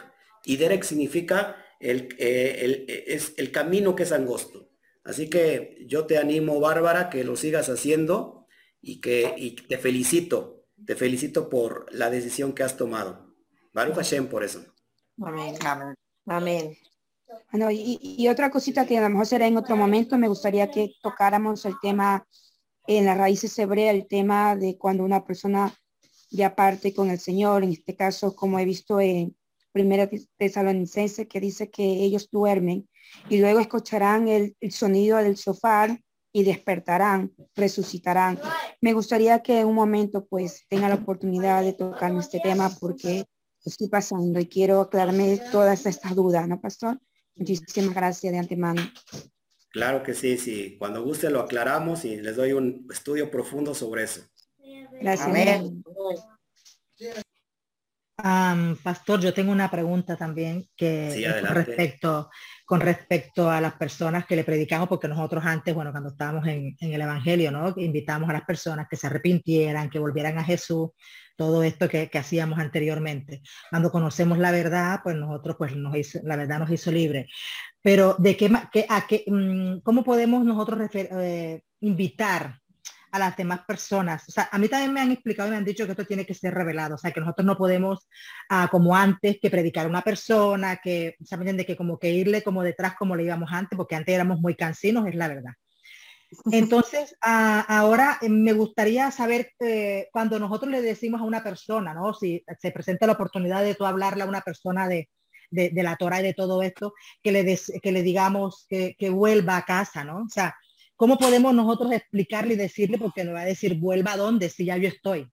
A: Y derech significa el, eh, es el camino que es angosto. Así que yo te animo, Bárbara, que lo sigas haciendo y que te felicito. Te felicito por la decisión que has tomado. Baruch Hashem por eso.
E: Amén. Amén.
G: Bueno, y, y, otra cosita que a lo mejor será en otro momento, me gustaría que tocáramos el tema en las raíces hebreas el tema de cuando una persona ya parte con el Señor, en este caso, como he visto en Primera Tesalonicense, que dice que ellos duermen y luego escucharán el, sonido del sofá y despertarán, resucitarán. Me gustaría que en un momento pues tenga la oportunidad de tocarme este tema porque estoy pasando y quiero aclararme todas estas dudas, ¿no, pastor? Muchísimas gracias de antemano.
A: Claro que sí, sí. Cuando guste lo aclaramos y les doy un estudio profundo sobre eso.
B: Gracias. Pastor, yo tengo una pregunta también que con respecto con respecto a las personas que le predicamos, porque nosotros antes, bueno, cuando estábamos en, el Evangelio, ¿no? Invitamos a las personas que se arrepintieran, que volvieran a Jesús, todo esto que, hacíamos anteriormente. Cuando conocemos la verdad, pues nosotros, pues nos la verdad nos hizo libre. Pero de qué, a qué, mm, cómo podemos nosotros eh, invitar a las demás personas. O sea, a mí también me han explicado y me han dicho que esto tiene que ser revelado. O sea, que nosotros no podemos, ah, como antes, que predicar a una persona, que, ¿saben? De que como que irle como detrás como le íbamos antes, porque antes éramos muy cansinos, es la verdad. [LAUGHS] Entonces, ah, ahora eh, me gustaría saber eh, cuando nosotros le decimos a una persona, ¿no? Si se presenta la oportunidad de tú hablarle a una persona de, de, la Torah y de todo esto, que le, que le digamos que, que, vuelva a casa, ¿no? O sea, ¿cómo podemos nosotros explicarle y decirle, porque no va a decir vuelva a dónde si ya yo estoy?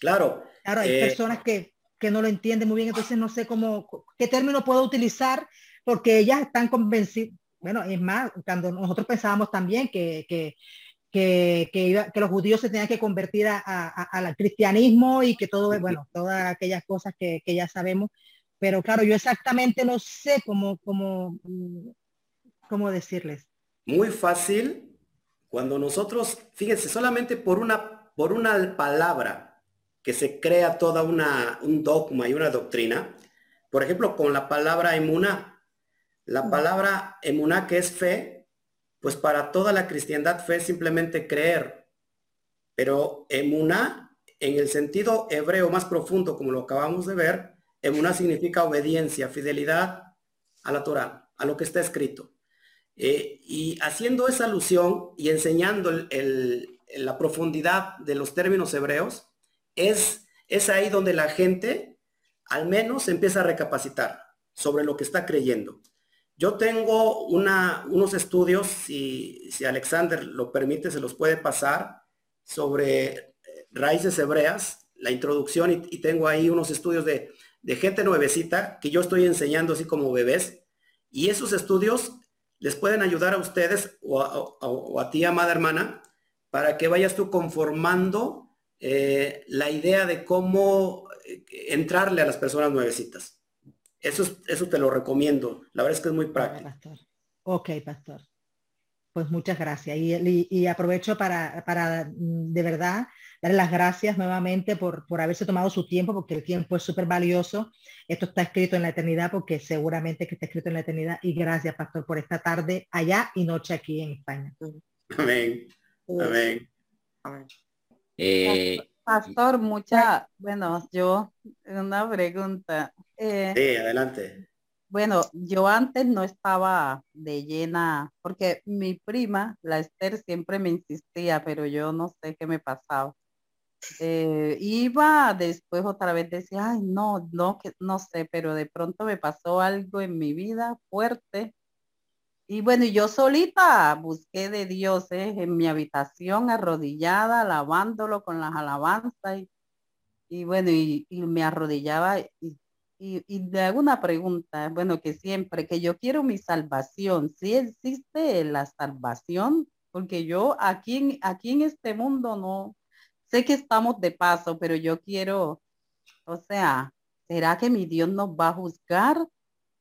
A: Claro.
B: Claro, hay eh, personas que, que no lo entienden muy bien, entonces no sé cómo, qué término puedo utilizar, porque ellas están convencidas, bueno, es más, cuando nosotros pensábamos también que, que, que, los judíos se tenían que convertir al cristianismo y que todo, bueno, todas aquellas cosas que, ya sabemos, pero claro, yo exactamente no sé cómo, cómo, cómo decirles.
A: Muy fácil, cuando nosotros, fíjense, solamente por una, por una palabra que se crea toda una, un dogma y una doctrina, por ejemplo, con la palabra emuna, la palabra emuna que es fe, pues para toda la cristiandad fe es simplemente creer. Pero emuna, en el sentido hebreo más profundo, como lo acabamos de ver, emuna significa obediencia, fidelidad a la Torah, a lo que está escrito. Eh, y haciendo esa alusión y enseñando la profundidad de los términos hebreos, es, es ahí donde la gente al menos empieza a recapacitar sobre lo que está creyendo. Yo tengo unos estudios, si, si, Alexander lo permite, se los puede pasar, sobre eh, raíces hebreas, la introducción, y, tengo ahí unos estudios de, gente nuevecita que yo estoy enseñando así como bebés, y esos estudios les pueden ayudar a ustedes o a, ti, amada hermana, para que vayas tú conformando eh, la idea de cómo eh, entrarle a las personas nuevecitas. Eso, eso te lo recomiendo. La verdad es que es muy práctico.
B: Ok, pastor. Pues muchas gracias. Y, aprovecho para, para, mm, de verdad, darle las gracias nuevamente por, por haberse tomado su tiempo, porque el tiempo es súper valioso. Esto está escrito en la eternidad, porque seguramente que está escrito en la eternidad. Y gracias, pastor, por esta tarde allá y noche aquí en España.
A: Amén. Amén.
H: Amén. Eh, Pastor, mucha, bueno, yo, una pregunta.
A: Eh, sí, adelante.
H: Bueno, yo antes no estaba de llena, porque mi prima, la Esther, siempre me insistía, pero yo no sé qué me pasaba. Eh, iba después otra vez decía, ay, no, no, que, no sé, pero de pronto me pasó algo en mi vida fuerte y bueno, yo solita busqué de Dios ¿eh? en mi habitación arrodillada, alabándolo con las alabanzas. Y, bueno, y, me arrodillaba y, y, le hago una pregunta, bueno, que siempre, que yo quiero mi salvación. ¿Sí existe la salvación? Porque yo aquí aquí en este mundo no, sé que estamos de paso, pero yo quiero, o sea, ¿será que mi Dios nos va a juzgar?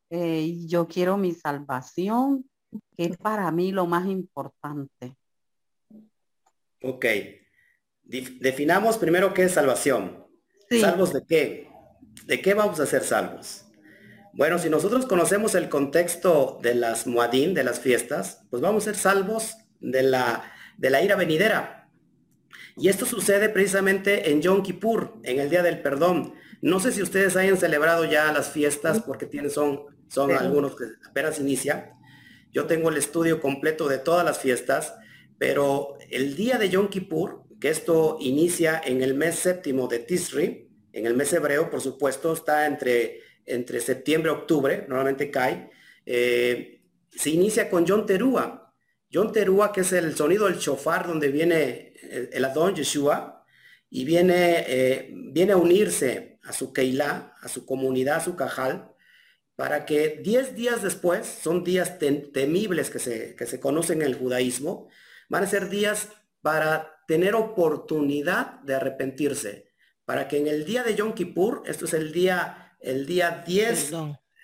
H: Eh, yo quiero mi salvación que es para mí lo más importante.
A: Ok. Definamos primero qué es salvación. ¿Salvos de qué? ¿De qué vamos a ser salvos? Bueno, si nosotros conocemos el contexto de las muadín, de las fiestas, pues vamos a ser salvos de la, de la ira venidera. Y esto sucede precisamente en Yom Kippur, en el Día del Perdón. No sé si ustedes hayan celebrado ya las fiestas porque tienen, son, son algunos que apenas inicia. Yo tengo el estudio completo de todas las fiestas, pero el día de Yom Kippur, que esto inicia en el mes séptimo de Tisri, en el mes hebreo, por supuesto, está entre, entre septiembre y octubre, normalmente cae, eh, se inicia con Yom Terúa. Yom Terúa, que es el sonido del shofar donde viene el, Adón Yeshua, y viene, eh, viene a unirse a su Keilah, a su comunidad, a su Cajal, para que 10 días después, son días temibles que se, que se conocen en el judaísmo, van a ser días para tener oportunidad de arrepentirse, para que en el día de Yom Kippur, esto es el día, el día 10,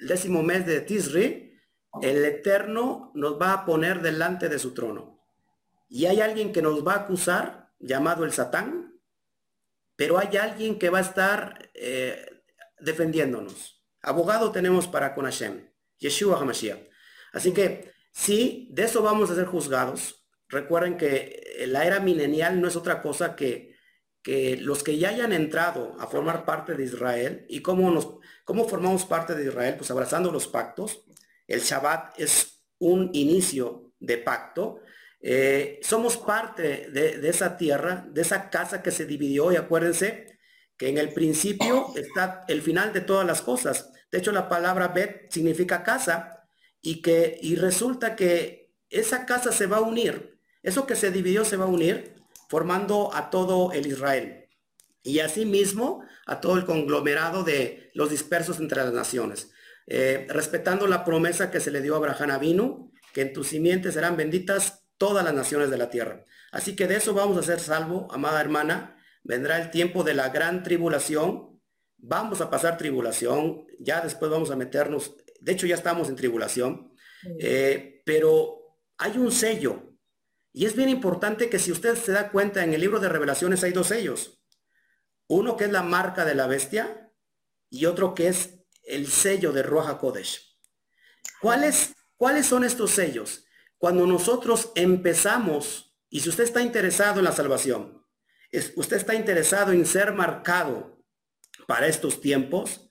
A: el décimo mes de Tisri, el Eterno nos va a poner delante de su trono. Y hay alguien que nos va a acusar, llamado el Satán, pero hay alguien que va a estar eh, defendiéndonos. Abogado tenemos para con Hashem, Yeshua HaMashiach. Así que sí, de eso vamos a ser juzgados. Recuerden que la era milenial no es otra cosa que, que los que ya hayan entrado a formar parte de Israel y cómo, nos, cómo formamos parte de Israel, pues abrazando los pactos. El Shabbat es un inicio de pacto. Eh, somos parte de, esa tierra, de esa casa que se dividió y acuérdense que en el principio está el final de todas las cosas. De hecho, la palabra Bet significa casa y que y resulta que esa casa se va a unir. Eso que se dividió se va a unir formando a todo el Israel. Y asimismo a todo el conglomerado de los dispersos entre las naciones. Eh, respetando la promesa que se le dio a Abraham Avinu, que en tu simiente serán benditas todas las naciones de la tierra. Así que de eso vamos a ser salvo, amada hermana. Vendrá el tiempo de la gran tribulación. Vamos a pasar tribulación. Ya después vamos a meternos. De hecho, ya estamos en tribulación. Eh, pero hay un sello. Y es bien importante que si usted se da cuenta, en el libro de revelaciones hay dos sellos. Uno que es la marca de la bestia y otro que es el sello de Roja Kodesh. ¿Cuáles, ¿Cuáles son estos sellos? Cuando nosotros empezamos, y si usted está interesado en la salvación, es, usted está interesado en ser marcado para estos tiempos,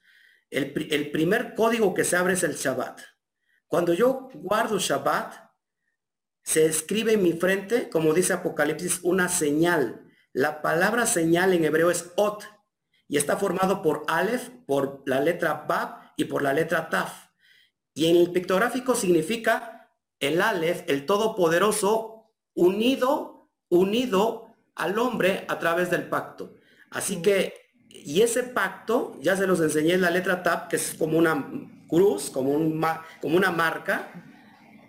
A: el, el primer código que se abre es el Shabbat. Cuando yo guardo Shabbat, se escribe en mi frente, como dice Apocalipsis, una señal. La palabra señal en hebreo es ot y está formado por Aleph, por la letra Bab y por la letra Taf. Y en el pictográfico significa el Aleph, el Todopoderoso, unido, unido al hombre a través del pacto. Así que, y ese pacto, ya se los enseñé en la letra Taf, que es como una cruz, como, un, como una marca,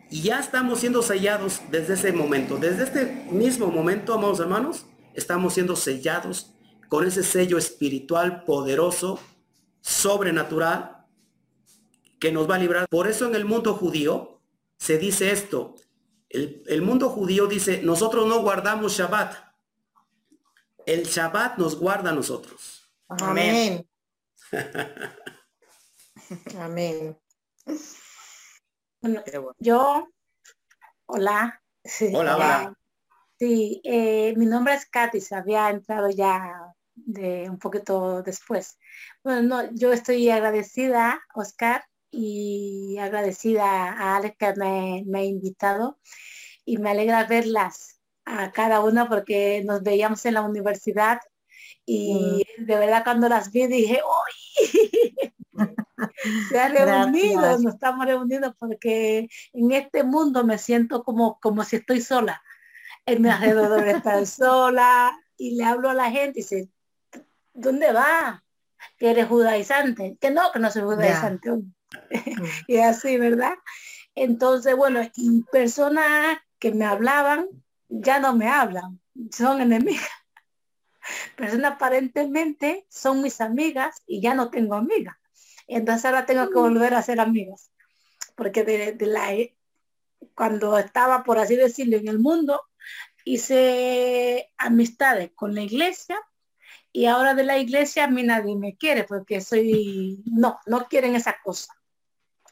A: y ya estamos siendo sellados desde ese momento. Desde este mismo momento, amados hermanos, estamos siendo sellados con ese sello espiritual poderoso, sobrenatural, que nos va a librar. Por eso en el mundo judío se dice esto. El, mundo judío dice, nosotros no guardamos Shabbat. El Shabbat nos guarda a nosotros.
E: Amén. Amén. [LAUGHS]
I: yo, hola.
A: Hola, hola.
I: Sí, eh, mi nombre es Katy, se había entrado ya de un poquito después. Bueno, no, yo estoy agradecida, Oscar, y agradecida a Alex que me, me ha invitado y me alegra verlas a cada una porque nos veíamos en la universidad y mm. de verdad cuando las vi dije, ¡Uy! Se ha reunido, nos estamos reunidos porque en este mundo me siento como, como si estoy sola. En mi alrededor estar sola y le hablo a la gente y dice, ¿dónde va? [LAUGHS] Que eres judaizante. Que no, que no soy judaizante. Mm. [LAUGHS] y así, ¿verdad? Entonces, bueno, y personas que me hablaban ya no me hablan, son enemigas. [LAUGHS] Personas aparentemente son mis amigas y ya no tengo amigas. Entonces ahora tengo que volver a ser amigas. Porque de, la, cuando estaba, por así decirlo, en el mundo, hice amistades con la iglesia y ahora de la iglesia a mí nadie me quiere porque soy, no, no quieren esa cosa.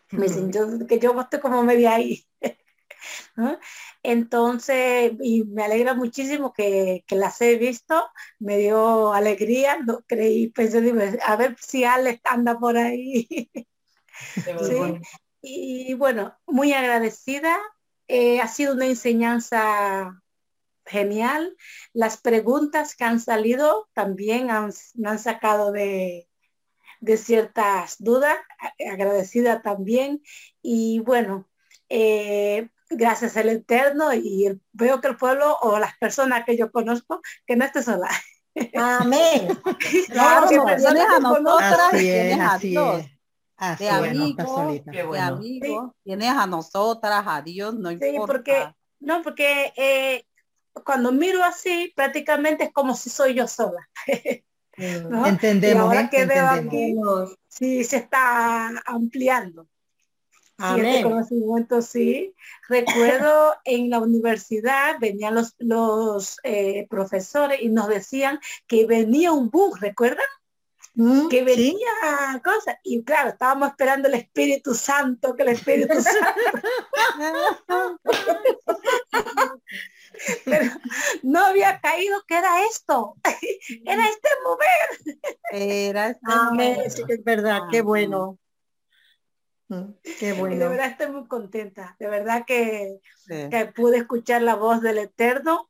I: Me dicen que yo estoy como media ahí. [LAUGHS] Entonces, y me alegra muchísimo que, las he visto, me dio alegría, no creí, pensé, a ver si Alex anda por ahí. [LAUGHS] Y bueno, muy agradecida. Eh, ha sido una enseñanza genial. Las preguntas que han salido también me han sacado de, de ciertas dudas, agradecida también. Y bueno, eh, gracias al Eterno y veo que el pueblo o las personas que yo conozco, que no esté sola.
E: Amén. [LAUGHS]
H: Claro, tienes a nosotras,
B: tienes
H: a
B: Dios.
H: de amigos, de amigos, tienes a nosotras, a Dios, no
I: sí, porque, no, porque eh, cuando miro así, prácticamente es como si soy yo sola. [LAUGHS]
B: Entendemos.
I: ahora que veo sí se está ampliando. Amén. este conocimiento, sí. Recuerdo [LAUGHS] en la universidad venían los, los eh, profesores y nos decían que venía un bus, ¿recuerdan? Mm, que venía cosas y claro estábamos esperando el Espíritu Santo que el Espíritu [LAUGHS] Santo [LAUGHS] pero no había caído que era esto, [LAUGHS] era este mover.
E: Era [LAUGHS] este Amén, es verdad, qué bueno. Mm, qué bueno.
I: de verdad estoy muy contenta, de verdad que, que pude escuchar la voz del Eterno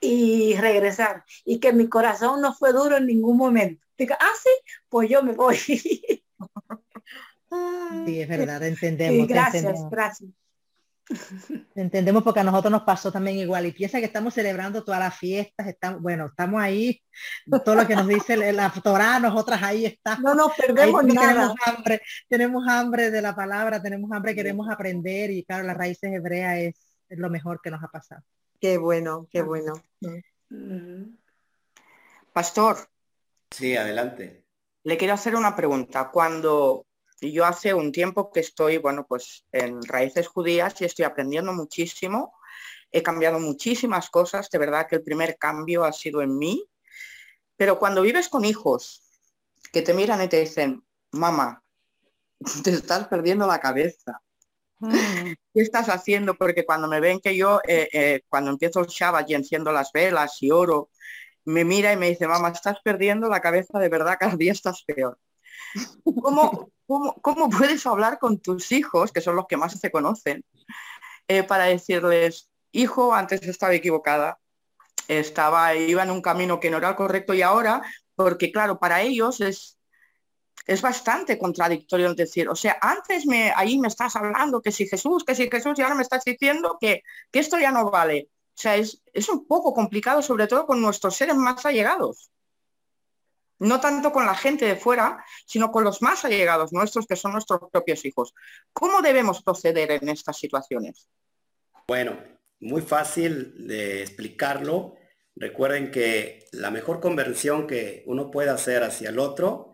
I: y regresar y que mi corazón no fue duro en ningún momento. Diga, ah, sí, pues yo me voy. Sí,
B: es verdad, entendemos.
I: gracias, gracias. [LAUGHS]
B: Entendemos porque a nosotros nos pasó también igual y piensa que estamos celebrando todas las fiestas, estamos, bueno, estamos ahí, todo lo que nos dice la Torah, nosotras ahí estamos.
E: No nos perdemos nada.
B: Tenemos hambre, tenemos hambre de la palabra, tenemos hambre, queremos aprender y claro, las raíces hebreas es, es lo mejor que nos ha pasado.
E: Qué bueno, qué bueno.
C: Pastor.
A: Sí, adelante.
C: Le quiero hacer una pregunta. Cuando yo hace un tiempo que estoy, bueno, pues en raíces judías y estoy aprendiendo muchísimo, he cambiado muchísimas cosas, de verdad que el primer cambio ha sido en mí, pero cuando vives con hijos que te miran y te dicen, mamá, [LAUGHS] te estás perdiendo la cabeza. Mm. [LAUGHS] ¿Qué estás haciendo? Porque cuando me ven que yo, eh, eh, cuando empiezo el Shabbat y enciendo las velas y oro, me mira y me dice, mamá, estás perdiendo la cabeza de verdad, cada día estás peor. ¿Cómo, cómo, [LAUGHS] puedes hablar con tus hijos, que son los que más se conocen, eh, para decirles, hijo, antes estaba equivocada, estaba, iba en un camino que no era el correcto y ahora, porque claro, para ellos es, es bastante contradictorio decir, o sea, antes me, ahí me estás hablando que si Jesús, que si Jesús, y ahora me estás diciendo que, que esto ya no vale. O sea, es, un poco complicado, sobre todo con nuestros seres más allegados. No tanto con la gente de fuera, sino con los más allegados nuestros, que son nuestros propios hijos. ¿Cómo debemos proceder en estas situaciones?
A: Bueno, muy fácil de explicarlo. Recuerden que la mejor conversión que uno puede hacer hacia el otro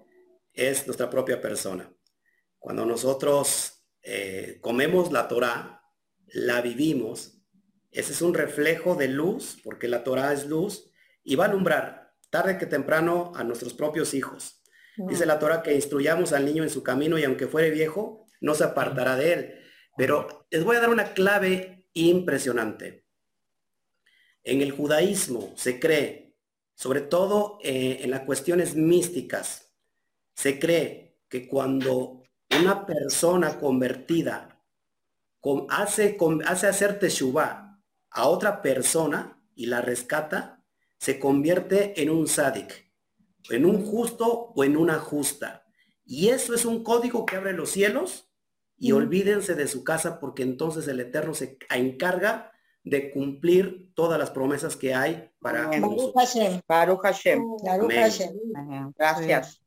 A: es nuestra propia persona. Cuando nosotros eh, comemos la Torah, la vivimos, ese es un reflejo de luz, porque la Torah es luz, y va a alumbrar tarde que temprano a nuestros propios hijos. Dice la Torah que instruyamos al niño en su camino y aunque fuere viejo, no se apartará de él. Pero les voy a dar una clave impresionante. En el judaísmo se cree, sobre todo eh, en las cuestiones místicas, se cree que cuando una persona convertida hace, hace hacer teshuvah a otra persona y la rescata, se convierte en un sádic, en un justo o en una justa. Y eso es un código que abre los cielos y olvídense de su casa porque entonces el Eterno se encarga de cumplir todas las promesas que hay para
C: Hashem. Gracias.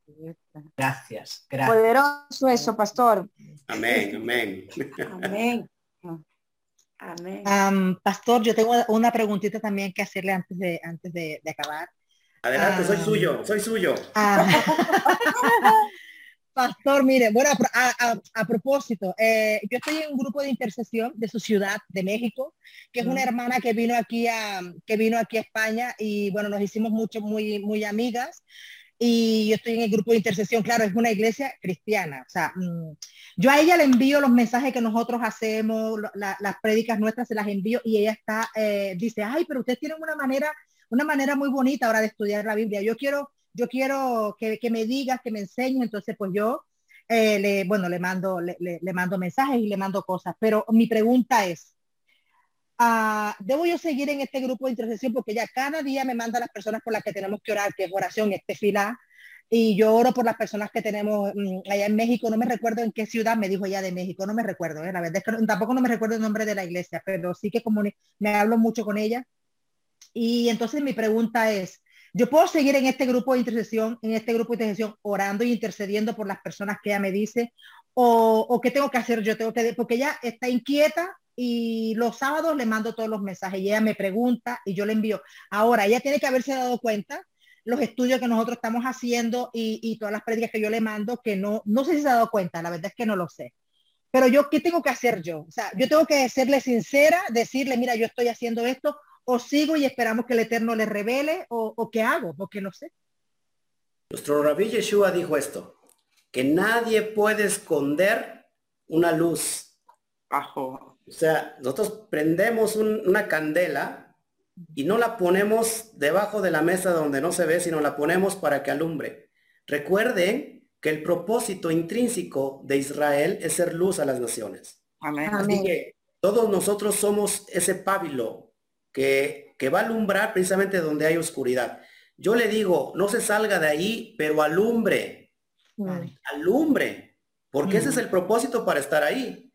F: Gracias.
G: Gracias. Poderoso eso, pastor.
A: Amén, amén.
G: Amén.
B: Pastor, yo tengo una preguntita también que hacerle antes de, antes de, acabar.
A: Adelante, soy suyo, soy suyo. [LAUGHS]
B: Pastor, mire, bueno, a, propósito, eh, yo estoy en un grupo de intercesión de su ciudad, de México, que es una hermana que vino aquí a, que vino aquí a España y bueno, nos hicimos mucho, muy, muy amigas y yo estoy en el grupo de intercesión, claro, es una iglesia cristiana, o sea, mm, yo a ella le envío los mensajes que nosotros hacemos, las prédicas nuestras se las envío y ella está, eh, dice, ay, pero ustedes tienen una manera, una manera muy bonita ahora de estudiar la Biblia, yo quiero, yo quiero que, que me digas, que me enseñes, entonces pues yo, eh, bueno, le mando, le, le mando mensajes y le mando cosas, pero mi pregunta es, Ah, debo yo seguir en este grupo de intercesión porque ya cada día me manda las personas por las que tenemos que orar, que es oración, este fila, y yo oro por las personas que tenemos mm, allá en México, no me recuerdo en qué ciudad me dijo ella de México, no me recuerdo, ¿eh? la verdad es que tampoco no me recuerdo el nombre de la iglesia, pero sí que como me hablo mucho con ella. Y entonces mi pregunta es, ¿yo puedo seguir en este grupo de intercesión, en este grupo de intercesión, orando y intercediendo por las personas que ella me dice? ¿O, o qué tengo que hacer? Yo tengo que, porque ella está inquieta y los sábados le mando todos los mensajes y ella me pregunta y yo le envío. Ahora, ella tiene que haberse dado cuenta los estudios que nosotros estamos haciendo y, todas las prácticas que yo le mando, que no, no sé si se ha dado cuenta, la verdad es que no lo sé. Pero yo, ¿qué tengo que hacer yo? O sea, yo tengo que serle sincera, decirle, mira, yo estoy haciendo esto, o sigo y esperamos que el Eterno le revele, o, qué hago, porque no sé.
A: Nuestro rabí Yeshua dijo esto, que nadie puede esconder una luz bajo o sea, nosotros prendemos una candela y no la ponemos debajo de la mesa donde no se ve, sino la ponemos para que alumbre. Recuerden que el propósito intrínseco de Israel es ser luz a las naciones. Amén. Así que todos nosotros somos ese pábilo que, que va a alumbrar precisamente donde hay oscuridad. Yo le digo, no se salga de ahí, pero alumbre. Alumbre. Porque ese es el propósito para estar ahí.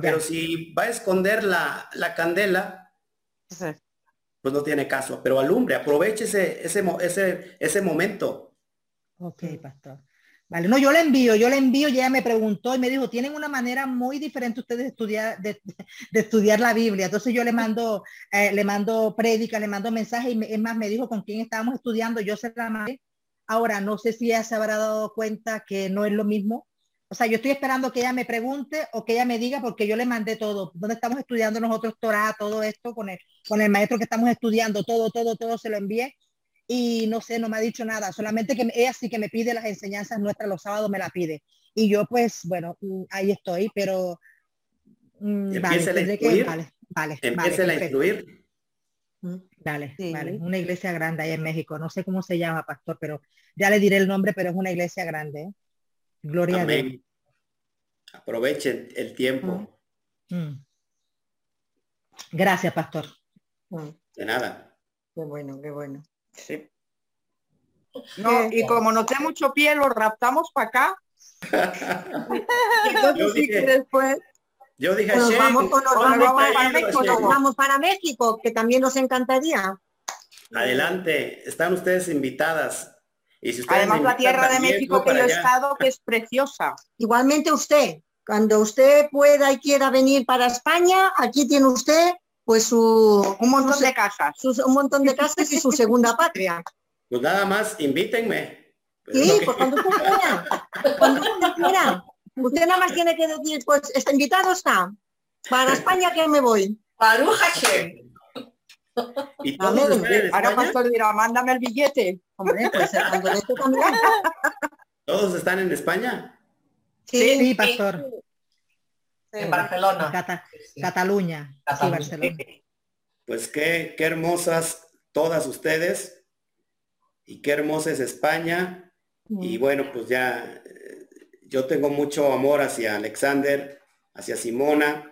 A: pero si va a esconder la, candela, pues no tiene caso. Pero alumbre, aproveche ese, ese, ese, ese momento.
B: Ok, pastor. Vale, no, yo le envío, yo le envío, ya me preguntó y me dijo, tienen una manera muy diferente ustedes de estudiar, de, estudiar la Biblia. Entonces yo le mando, eh, le mando prédica, le mando mensaje y es más, me dijo con quién estábamos estudiando, yo se la mandé. Ahora, no sé si ella se habrá dado cuenta que no es lo mismo. O sea, yo estoy esperando que ella me pregunte o que ella me diga porque yo le mandé todo. ¿Dónde estamos estudiando nosotros Torah, todo esto con el, con el maestro que estamos estudiando, todo, todo, todo se lo envié y no sé, no me ha dicho nada, solamente que ella sí que me pide las enseñanzas nuestras los sábados, me la pide. Y yo pues, bueno, mm, ahí estoy, pero...
A: Mm, vale, a vale, vale, Empiece a instruir.
B: Mm, vale, vale, una iglesia grande ahí en México, no sé cómo se llama, pastor, pero ya le diré el nombre, pero es una iglesia grande. ¿eh? Gloria a Dios.
A: Aprovechen el tiempo.
B: Gracias, pastor.
A: De nada.
E: Qué bueno, qué bueno.
C: Sí. No, y como noté mucho pie, lo raptamos para acá. [LAUGHS]
A: yo dije, después yo dije
E: nos vamos, para, México, vamos para México, que también nos encantaría.
A: Adelante, están ustedes invitadas. Y si
C: Además la tierra de México que yo he estado, que es preciosa.
E: Igualmente usted, cuando usted pueda y quiera venir para España, aquí tiene usted pues su
C: un montón de casas,
E: un montón de casas y su segunda patria.
A: Pues nada más, invítenme.
E: Sí, pues cuando usted quiera, cuando usted quiera. Usted nada más tiene que decir, pues está invitado está. Para España que me voy.
F: Para
A: ¿Y todos
C: Ahora Pastor dirá, mándame el billete. Hombre, pues también.
A: ¿Todos están en España?
B: Sí, sí Pastor.
F: En Barcelona.
B: Cataluña. Barcelona.
A: Pues qué, qué hermosas todas ustedes y qué hermosa es España. Y bueno, pues ya yo tengo mucho amor hacia Alexander, hacia Simona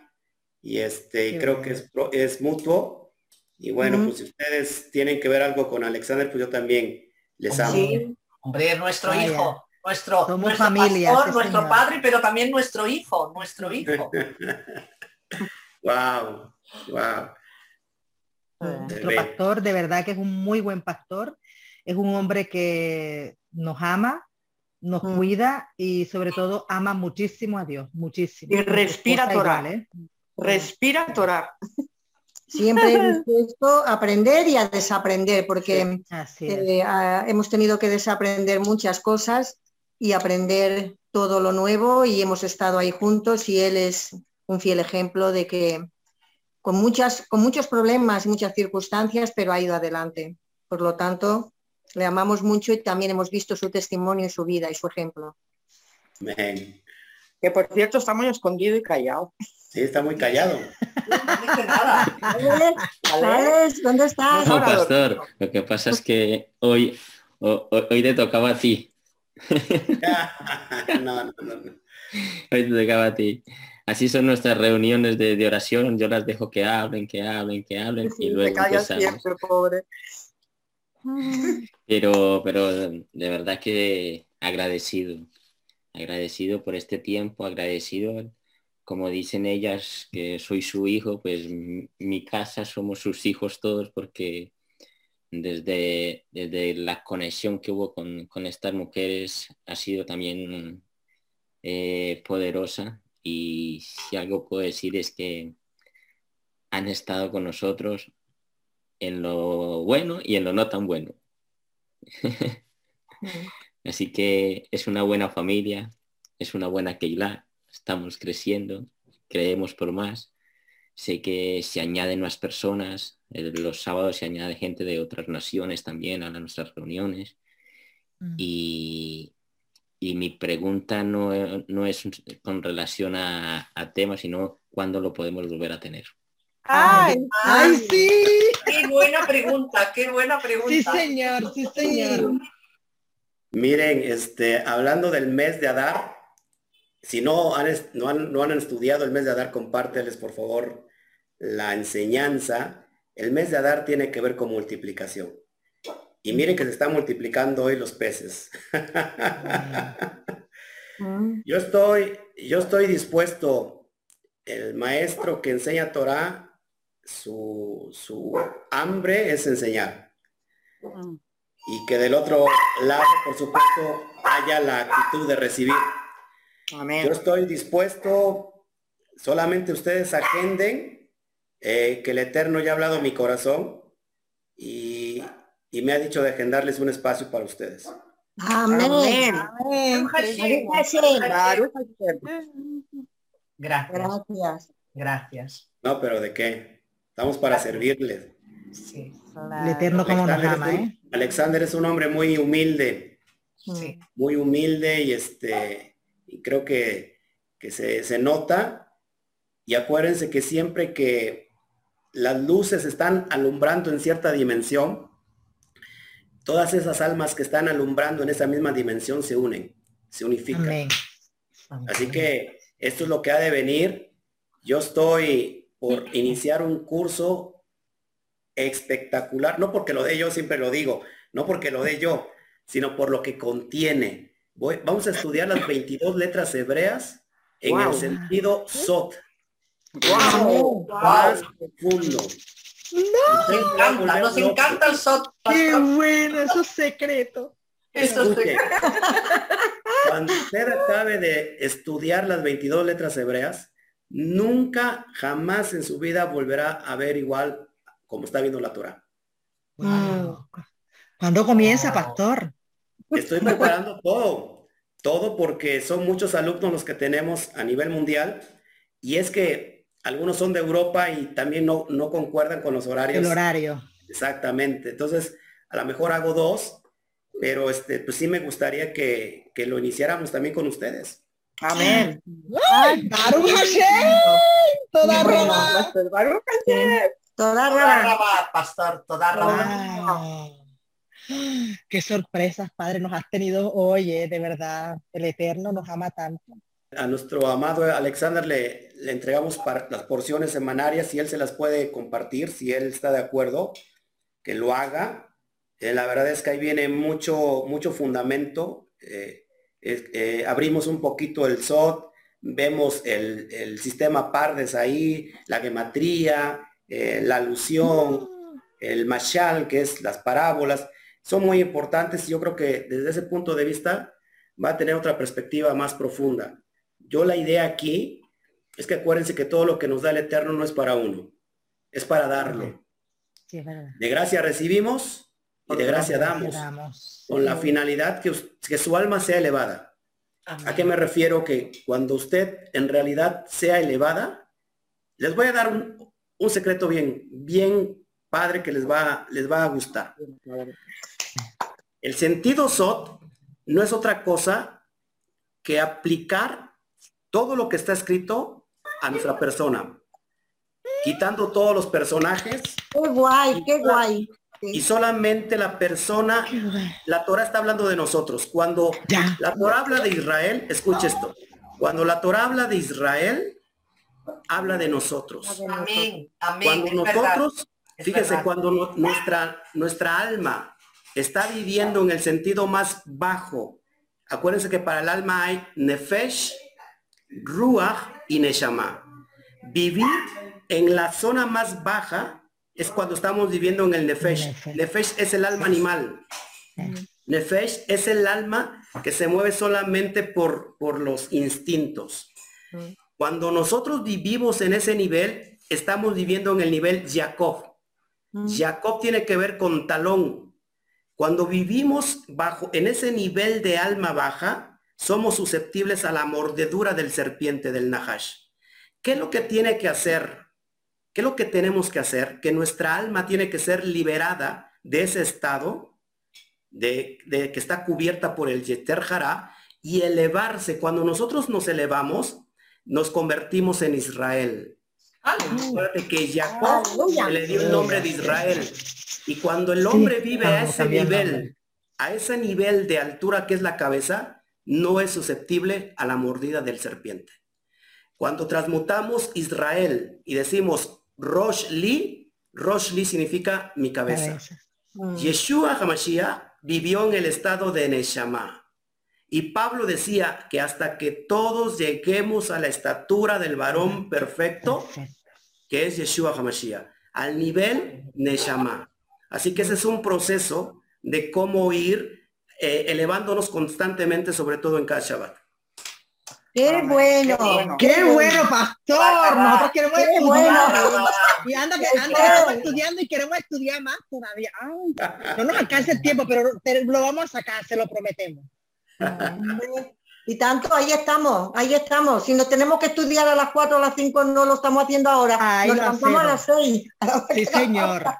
A: y este creo que es, es mutuo. Y bueno, pues si ustedes tienen que ver algo con Alexander, pues yo también les amo. Sí.
F: Hombre, nuestro hijo nuestro, familia, pastor, nuestro padre, pero también nuestro hijo, nuestro hijo. [LAUGHS]
A: wow, wow.
B: Nuestro pastor de verdad que es un muy buen pastor, es un hombre que nos ama, nos mm. cuida y sobre todo ama muchísimo a Dios, muchísimo.
C: Y respira Torah. ¿eh? Respira Torah.
E: Siempre [LAUGHS] dispuesto a aprender y a desaprender, porque eh, hemos tenido que desaprender muchas cosas y aprender todo lo nuevo y hemos estado ahí juntos y él es un fiel ejemplo de que con, muchas, con muchos problemas y muchas circunstancias, pero ha ido adelante. Por lo tanto, le amamos mucho y también hemos visto su testimonio y su vida y su ejemplo.
C: Que por cierto está muy escondido y callado.
A: Sí, está muy callado.
E: ¿Dónde estás?
D: No, pastor, lo que pasa es que hoy, hoy, hoy te tocaba a ti. [LAUGHS] no, no, no, a ti. Así son nuestras reuniones de, oración. Yo las dejo que hablen, que hablen, que hablen y luego pobre. Pero, pero de verdad que agradecido, agradecido por este tiempo, agradecido, como dicen ellas, que soy su hijo, pues mi casa somos sus hijos todos porque desde, desde la conexión que hubo con, estas mujeres ha sido también eh, poderosa. Y si algo puedo decir es que han estado con nosotros en lo bueno y en lo no tan bueno. Así que es una buena familia, es una buena Keilah, estamos creciendo, creemos por más. Sé que se añaden más personas, los sábados se añade gente de otras naciones también a nuestras reuniones. Mm. Y, mi pregunta no, es con relación a, temas, sino cuándo lo podemos volver a tener.
E: ¡Ay, ay, sí!
F: ¡Qué buena pregunta! ¡Qué buena pregunta!
B: Sí, señor, sí, señor.
A: Miren, este, hablando del mes de Adar, si no han, no han, no han estudiado el mes de Adar, compárteles por favor la enseñanza el mes de Adar tiene que ver con multiplicación. Y miren que se están multiplicando hoy los peces. Mm. yo estoy, yo estoy dispuesto el maestro que enseña Torah, su, su hambre es enseñar. Mm. Y que del otro lado, por supuesto, haya la actitud de recibir. Yo estoy dispuesto, solamente ustedes agenden eh, que el Eterno ya ha hablado mi corazón y, y me ha dicho de agendarles un espacio para ustedes.
E: Amén.
F: Gracias. Gracias.
A: No, pero ¿de qué? Estamos para servirles.
B: Sí. El Eterno como nos ama, ¿eh?
A: Alexander es un hombre muy humilde. Sí. Muy humilde y este, y creo que, que se, se nota. Y acuérdense que siempre que las luces están alumbrando en cierta dimensión, todas esas almas que están alumbrando en esa misma dimensión se unen, se unifican. Así que esto es lo que ha de venir. Yo estoy por iniciar un curso espectacular, no porque lo dé yo, siempre lo digo, no porque lo dé yo, sino por lo que contiene. vamos a estudiar las 22 letras hebreas en el sentido SOT.
F: Wow, más profundo. No. nos encanta el SOT.
B: Qué bueno, eso es secreto.
A: Eso es Cuando usted acabe de estudiar las 22 letras hebreas, nunca, jamás en su vida volverá a ver igual como está viendo la Torah.
B: Wow. ¿Cuándo comienza, pastor?
A: Estoy preparando todo, todo porque son muchos alumnos los que tenemos a nivel mundial y es que algunos son de Europa y también no, no concuerdan con los horarios.
B: El horario.
A: Exactamente. Entonces, a lo mejor hago dos, pero este, pues sí me gustaría que, que lo iniciáramos también con ustedes.
F: Amén.
B: Toda Roma.
F: Toda Roma, pastor, toda Roma.
B: Qué sorpresas, Padre, nos has tenido hoy, eh, de verdad. El Eterno nos ama tanto.
A: A nuestro amado Alexander le, le entregamos las porciones semanarias, y él se las puede compartir, si él está de acuerdo, que lo haga. Eh, la verdad es que ahí viene mucho, mucho fundamento. Eh, eh, abrimos un poquito el SOT, vemos el, sistema Pardes ahí, la gematría, la alusión, el mashal, que es las parábolas. Son muy importantes y yo creo que desde ese punto de vista va a tener otra perspectiva más profunda. Yo la idea aquí es que acuérdense que todo lo que nos da el Eterno no es para uno, es para darlo. de gracia recibimos y de gracia damos, con la finalidad que, que, su alma sea elevada. ¿A qué me refiero? Que cuando usted en realidad sea elevada, les voy a dar un, un secreto bien, bien padre que les va, les va a gustar. El sentido SOT no es otra cosa que aplicar todo lo que está escrito a nuestra persona, quitando todos los personajes.
E: Qué guay, qué guay.
A: Y solamente la persona, la Torah está hablando de nosotros. Cuando la Torah habla de Israel, escuche esto. Cuando la Torah habla de Israel, habla de nosotros. Cuando nosotros, fíjese, cuando nuestra, nuestra alma está viviendo en el sentido más bajo, acuérdense que para el alma hay nefesh, ruach y neshama. Vivir en la zona más baja es cuando estamos viviendo en el Nefesh. Nefesh, es el alma animal. Nefesh es el alma que se mueve solamente por, por los instintos. Cuando nosotros vivimos en ese nivel, estamos viviendo en el nivel Jacob. Jacob tiene que ver con talón. Cuando vivimos bajo en ese nivel de alma baja, somos susceptibles a la mordedura del serpiente del Nahash. ¿Qué es lo que tiene que hacer ¿Qué es lo que tenemos que hacer? Que nuestra alma tiene que ser liberada de ese estado de, que está cubierta por el Yeter Jara y elevarse. Cuando nosotros nos elevamos, nos convertimos en Israel. Acuérdate que Jacob le dio el nombre de Israel. Y cuando el hombre vive a ese nivel, a ese nivel de altura que es la cabeza, no es susceptible a la mordida del serpiente. Cuando transmutamos Israel y decimos Rosh Li, Rosh Li significa mi cabeza. Mm. Yeshua HaMashiach vivió en el estado de Neshama. Y Pablo decía que hasta que todos lleguemos a la estatura del varón perfecto, que es Yeshua HaMashiach, al nivel Neshama. Así que ese es un proceso de cómo ir eh, elevándonos constantemente, sobre todo en cada Shabbat.
E: Qué bueno,
B: qué bueno, pastor. Nosotros queremos estudiar. Y anda que anda estudiando y queremos estudiar más todavía. no nos alcanza el tiempo, pero lo vamos a sacar, se lo prometemos.
E: Y tanto, ahí estamos, ahí estamos. Si no tenemos que estudiar a las 4 o a las 5, no lo estamos haciendo ahora. nos levantamos a las 6.
B: Sí, señor. [LAUGHS]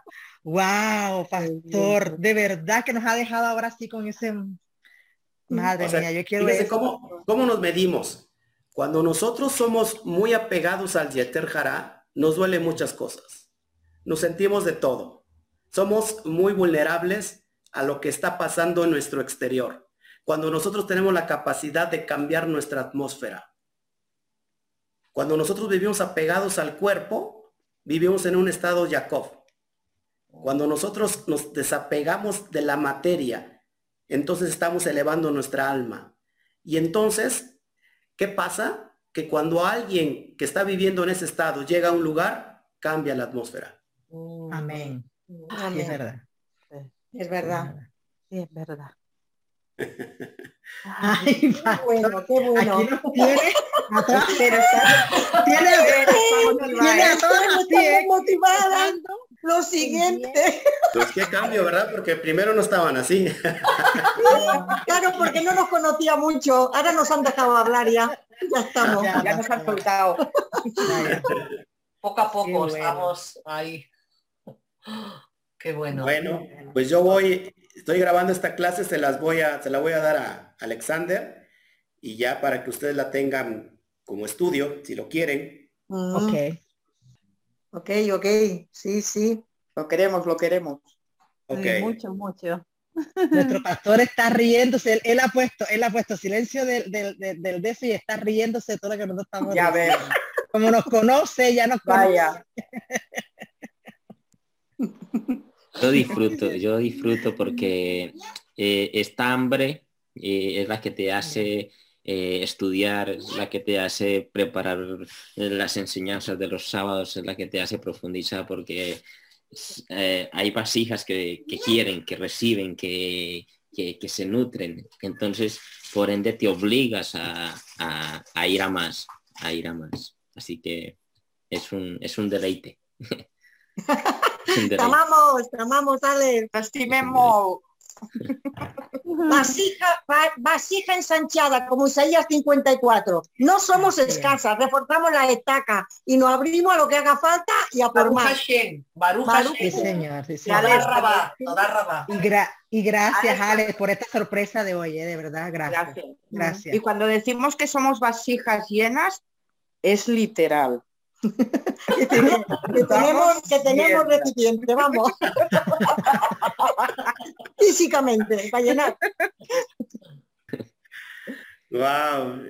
B: Wow, pastor, de verdad que nos ha dejado ahora sí con ese Madre mía, yo quiero
A: ¿cómo, ¿cómo, nos medimos? Cuando nosotros somos muy apegados al Yeter Jara, nos duele muchas cosas. Nos sentimos de todo. Somos muy vulnerables a lo que está pasando en nuestro exterior. Cuando nosotros tenemos la capacidad de cambiar nuestra atmósfera. Cuando nosotros vivimos apegados al cuerpo, vivimos en un estado Jacob. Cuando nosotros nos desapegamos de la materia entonces estamos elevando nuestra alma. Y entonces, ¿qué pasa? Que cuando alguien que está viviendo en ese estado llega a un lugar, cambia la atmósfera.
B: Mm. Amén.
E: es verdad. Es verdad.
H: Sí, es verdad.
E: Ay, qué bueno, qué bueno.
B: Aquí nos [LAUGHS] [LAUGHS] tiene a todas, tiene, tiene a todas
E: motivadas. Lo siguiente.
A: Pues qué cambio, ¿verdad? Porque primero no estaban así. [LAUGHS]
E: claro, porque no nos conocía mucho. Ahora nos han dejado hablar ya. Ya estamos.
F: Ya, nos han soltado. poco a poco estamos ahí. Qué bueno.
A: Bueno, pues yo voy, estoy grabando esta clase, se las voy a, se la voy a dar a Alexander y ya para que ustedes la tengan como estudio, si lo quieren.
E: Mm. Ok. Ok, ok, sí, sí, lo queremos, lo queremos.
H: Okay. mucho, mucho. [LAUGHS]
B: Nuestro pastor está riéndose, él, ha puesto, él ha puesto silencio del, del, del, y está riéndose de todo lo que nosotros estamos
E: Ya ver.
B: Como nos conoce, ya nos Vaya. [LAUGHS]
D: Yo disfruto, yo disfruto porque eh, esta hambre eh, es la que te hace eh, estudiar, es la que te hace preparar las enseñanzas de los sábados, es la que te hace profundizar porque hay vasijas que, quieren, que reciben, que, se nutren. Entonces, por ende, te obligas a, ir a más, a ir a más. Así que es un, es un deleite. [LAUGHS]
E: Te amamos, te amamos, Ale. estimemos. Vasija, vasija ensanchada, como Isaías 54. No somos escasas, reforzamos la estaca y nos abrimos a lo que haga falta y a por más.
B: señor. Y, gracias, Alex, por esta sorpresa de hoy, ¿eh? de verdad, gracias. gracias.
C: Y cuando decimos que somos vasijas llenas, es literal. [LAUGHS]
E: que tenemos, que tenemos, recipiente, vamos. [LAUGHS] Físicamente, para llenar.
A: Wow,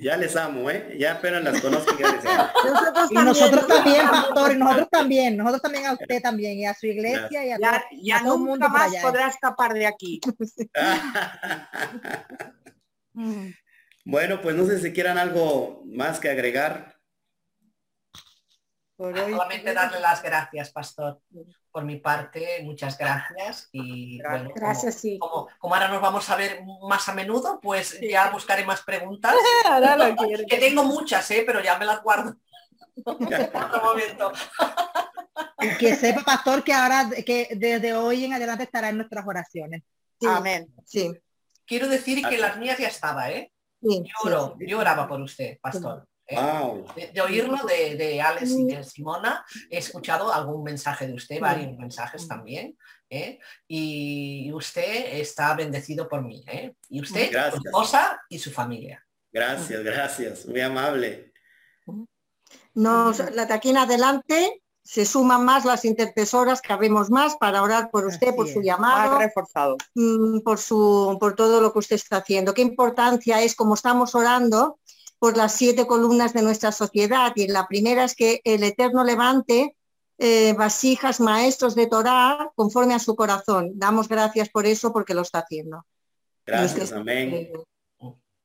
A: ya les amo, ¿eh? Ya apenas las conozco. Ya les amo. [LAUGHS]
B: Nosotros y nosotros también, pastor, y nosotros también, nosotros también a usted también, y a su iglesia y a,
C: ya, ya todo el mundo más podrá escapar de aquí.
A: bueno, pues no sé si quieran algo más que agregar.
F: Solamente darle las gracias, Pastor. Por mi parte, muchas gracias. Y bueno,
E: gracias,
F: como, como, ahora nos vamos a ver más a menudo, pues ya buscaré más preguntas. [LAUGHS] [LAUGHS] que tengo muchas, ¿eh? pero ya me las guardo. [LAUGHS]
B: y que sepa, Pastor, que ahora, que desde hoy en adelante estará en nuestras oraciones.
E: Amén. Sí.
F: Quiero decir que las mías ya estaba, ¿eh? Lloro, yo oraba por usted, Pastor. Eh, de, oírlo de, de, Alex y de Simona, he escuchado algún mensaje de usted, varios mensajes también, ¿eh? y usted está bendecido por mí, ¿eh? y usted, su esposa y su familia.
A: Gracias, gracias, muy amable.
E: Nos, la taquina adelante, se suman más las intercesoras, que abrimos más para orar por usted, por su llamado,
C: reforzado.
E: Mm, por, su, por todo lo que usted está haciendo. Qué importancia es, como estamos orando, por las siete columnas de nuestra sociedad. Y la primera es que el Eterno levante eh, vasijas, maestros de Torah, conforme a su corazón. Damos gracias por eso porque lo está haciendo.
A: Gracias, amén.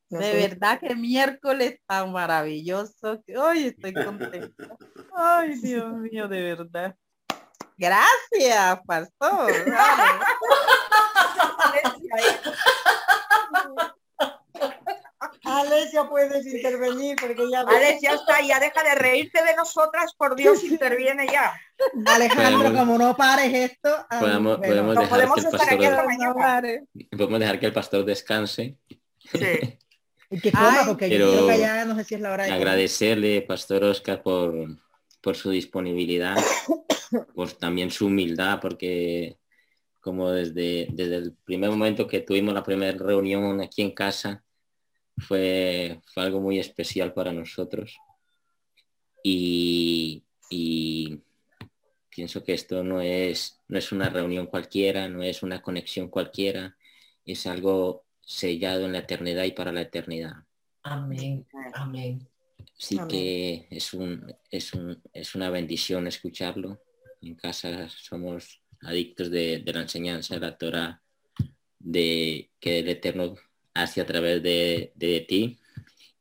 H: de verdad que miércoles tan maravilloso que hoy estoy contenta. Ay, Dios mío, de verdad. Gracias, pastor. [LAUGHS]
E: Alesia, puedes intervenir porque ya...
C: Alesia está, ya deja de reírte de nosotras, por Dios, interviene ya.
B: Alejandro, como no pares esto...
D: Podemos, podemos dejar que el pastor... podemos dejar que el pastor descanse.
B: Sí. Y que coma, porque yo creo que ya no sé si es la hora de
D: Agradecerle, Pastor Oscar, por, por su disponibilidad, por también su humildad, porque como desde, desde el primer momento que tuvimos la primera reunión aquí en casa, fue, fue algo muy especial para nosotros. Y, y, pienso que esto no es, no es una reunión cualquiera, no es una conexión cualquiera, es algo sellado en la eternidad y para la eternidad.
F: Amén, amén.
D: Así que es, un, es, un, es una bendición escucharlo. En casa somos adictos de, la enseñanza de la Torah, de que el Eterno hace a través de, ti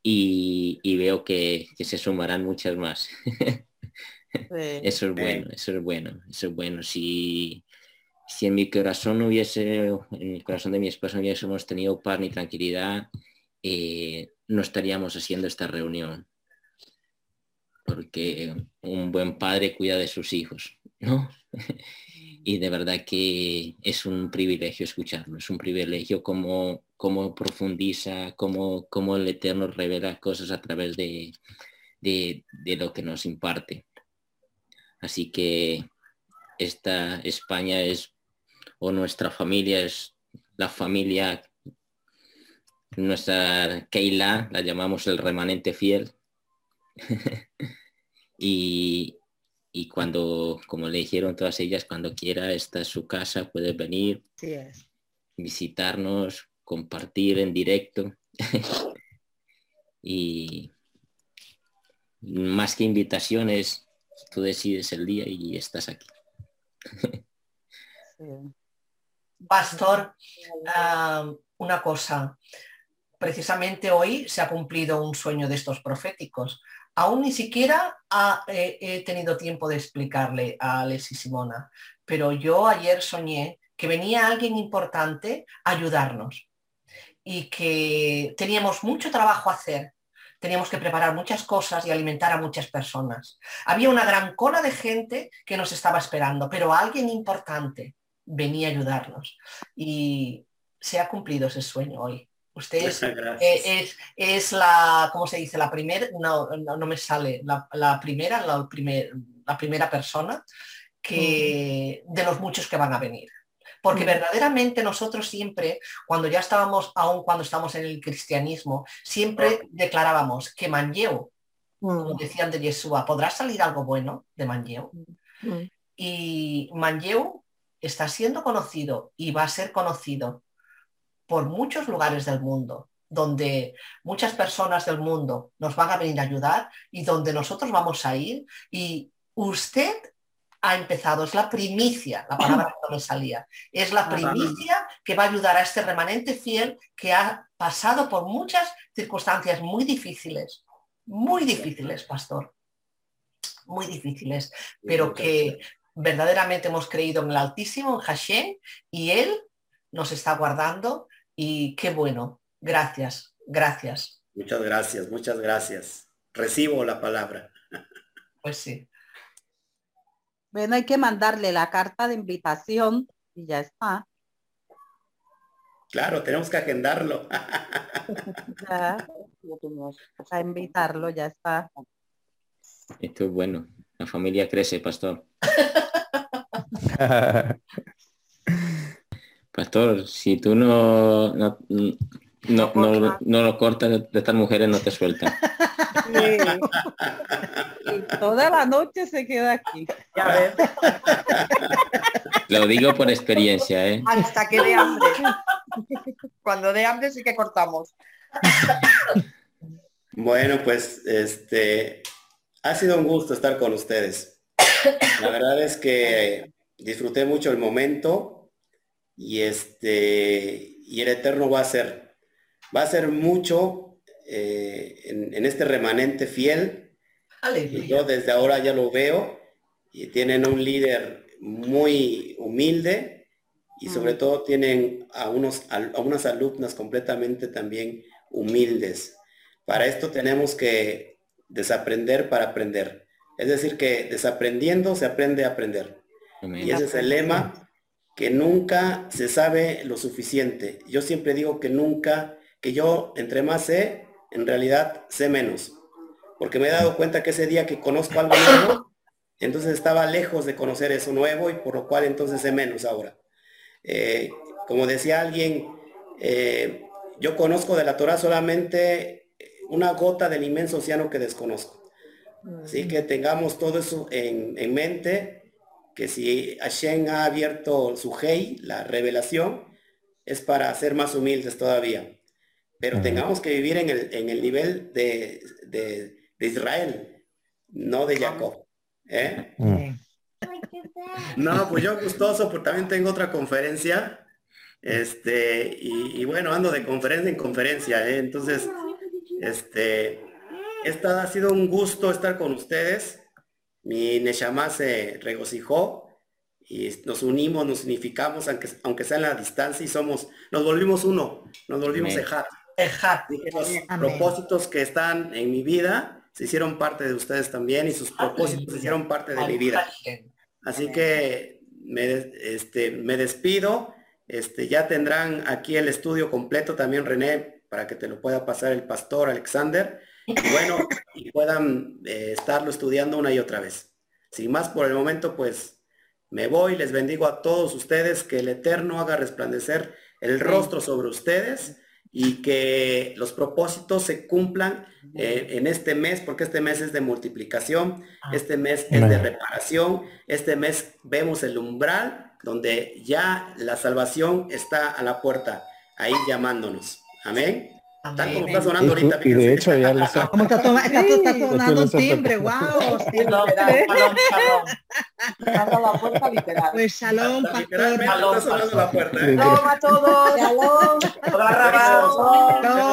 D: y, veo que, se sumarán muchas más. [LAUGHS] Eso es bueno, eso es bueno, eso es bueno. Si, si en mi corazón hubiese, en el corazón de mi esposa no hubiésemos tenido paz ni tranquilidad, eh, no estaríamos haciendo esta reunión. Porque un buen padre cuida de sus hijos, ¿no? [LAUGHS] y de verdad que es un privilegio escucharlo, es un privilegio como, como profundiza, como, como el Eterno revela cosas a través de, de, de lo que nos imparte. Así que esta España es o nuestra familia es la familia, nuestra Keila, la llamamos el remanente fiel. [LAUGHS] y, cuando, como le dijeron todas ellas, cuando quiera, esta es su casa, puede venir, visitarnos, compartir en directo. [LAUGHS] y más que invitaciones, tú decides el día y estás aquí. [LAUGHS]
F: Pastor, una cosa. Precisamente hoy se ha cumplido un sueño de estos proféticos. Aún ni siquiera he tenido tiempo de explicarle a Alex y Simona, pero yo ayer soñé que venía alguien importante a ayudarnos y que teníamos mucho trabajo a hacer. Teníamos que preparar muchas cosas y alimentar a muchas personas. Había una gran cola de gente que nos estaba esperando, pero alguien importante venía a ayudarnos. Y se ha cumplido ese sueño hoy. Usted [LAUGHS] es, eh, es, la, ¿cómo se dice? La primera, no, no, me sale, la, primera, la, primer, la primera persona que, de los muchos que van a venir. Porque verdaderamente nosotros siempre, cuando ya estábamos, aún cuando estamos en el cristianismo, siempre declarábamos que Manlleu, como decían de Yeshua, podrá salir algo bueno de Manlleu. Y Manlleu está siendo conocido y va a ser conocido por muchos lugares del mundo, donde muchas personas del mundo nos van a venir a ayudar y donde nosotros vamos a ir. Y usted ha empezado, es la primicia, la palabra que no me salía, es la primicia que va a ayudar a este remanente fiel que ha pasado por muchas circunstancias muy difíciles, muy difíciles, pastor, muy difíciles, pero que verdaderamente hemos creído en el Altísimo, en Hashem, y Él nos está guardando y qué bueno. Gracias, gracias.
A: Muchas gracias, muchas gracias. Recibo la palabra.
F: Pues sí.
H: Bueno, hay que mandarle la carta de invitación y ya está.
A: Claro, tenemos que agendarlo.
H: a invitarlo, ya está.
D: Esto es bueno. La familia crece, pastor. [LAUGHS] Pastor, si tú no, no, no, no, lo cortas de estas mujeres, no te sueltan.
H: toda la noche se queda aquí. Ya ves.
D: Lo digo por experiencia, ¿eh?
C: Hasta que dé hambre. Cuando dé hambre sí que cortamos.
A: Bueno, pues este ha sido un gusto estar con ustedes. La verdad es que disfruté mucho el momento y este y el eterno va a hacer va a ser mucho eh, en, este remanente fiel. Y yo desde ahora ya lo veo y tienen un líder muy humilde y sobre todo tienen a, unos, a unas alumnas completamente también humildes. Para esto tenemos que desaprender para aprender. Es decir, que desaprendiendo se aprende a aprender. Y ese es el lema, que nunca se sabe lo suficiente. Yo siempre digo que nunca, que yo entre más sé, en realidad sé menos. Porque me he dado cuenta que ese día que conozco algo nuevo, entonces estaba lejos de conocer eso nuevo y por lo cual entonces sé menos ahora. Eh, como decía alguien, eh, yo conozco de la Torah solamente una gota del inmenso océano que desconozco. Así que tengamos todo eso en, mente, que si Hashem ha abierto su Hei, la revelación, es para ser más humildes todavía. Pero tengamos que vivir en el, nivel de, Israel, no de Jacob. ¿eh? No, pues yo gustoso, porque también tengo otra conferencia. Este, y, bueno, ando de conferencia en conferencia, ¿eh? entonces este, esta ha sido un gusto estar con ustedes. Mi Neshama se regocijó y nos unimos, nos unificamos, aunque, aunque sea en la distancia y somos, nos volvimos uno, nos volvimos Ejat. Los propósitos que están en mi vida se hicieron parte de ustedes también y sus propósitos se hicieron parte de mi vida. Así que me, este, me despido. Este, ya tendrán aquí el estudio completo también René para que te lo pueda pasar el pastor Alexander y bueno, y puedan eh, estarlo estudiando una y otra vez. Sin más por el momento, pues me voy, les bendigo a todos ustedes, que el Eterno haga resplandecer el rostro sobre ustedes y que los propósitos se cumplan eh, en este mes, porque este mes es de multiplicación, ah. este mes es de reparación, este mes vemos el umbral donde ya la salvación está a la puerta, ahí llamándonos. Amén. Tal como está sonando ahorita.
J: Y de hecho ya lo está.
B: Como está, toma, está, está sonando un timbre, wow.
F: Shalom, shalom, shalom. la puerta literal.
B: Pues shalom, pastor.
A: Está sonando la puerta.
F: ¿eh? Shalom a todos. Shalom.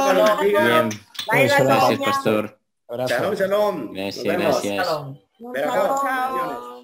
D: Shalom. Bien. Pues gracias, pastor.
A: Shalom, shalom.
D: Gracias, gracias.
F: Shalom. Chao.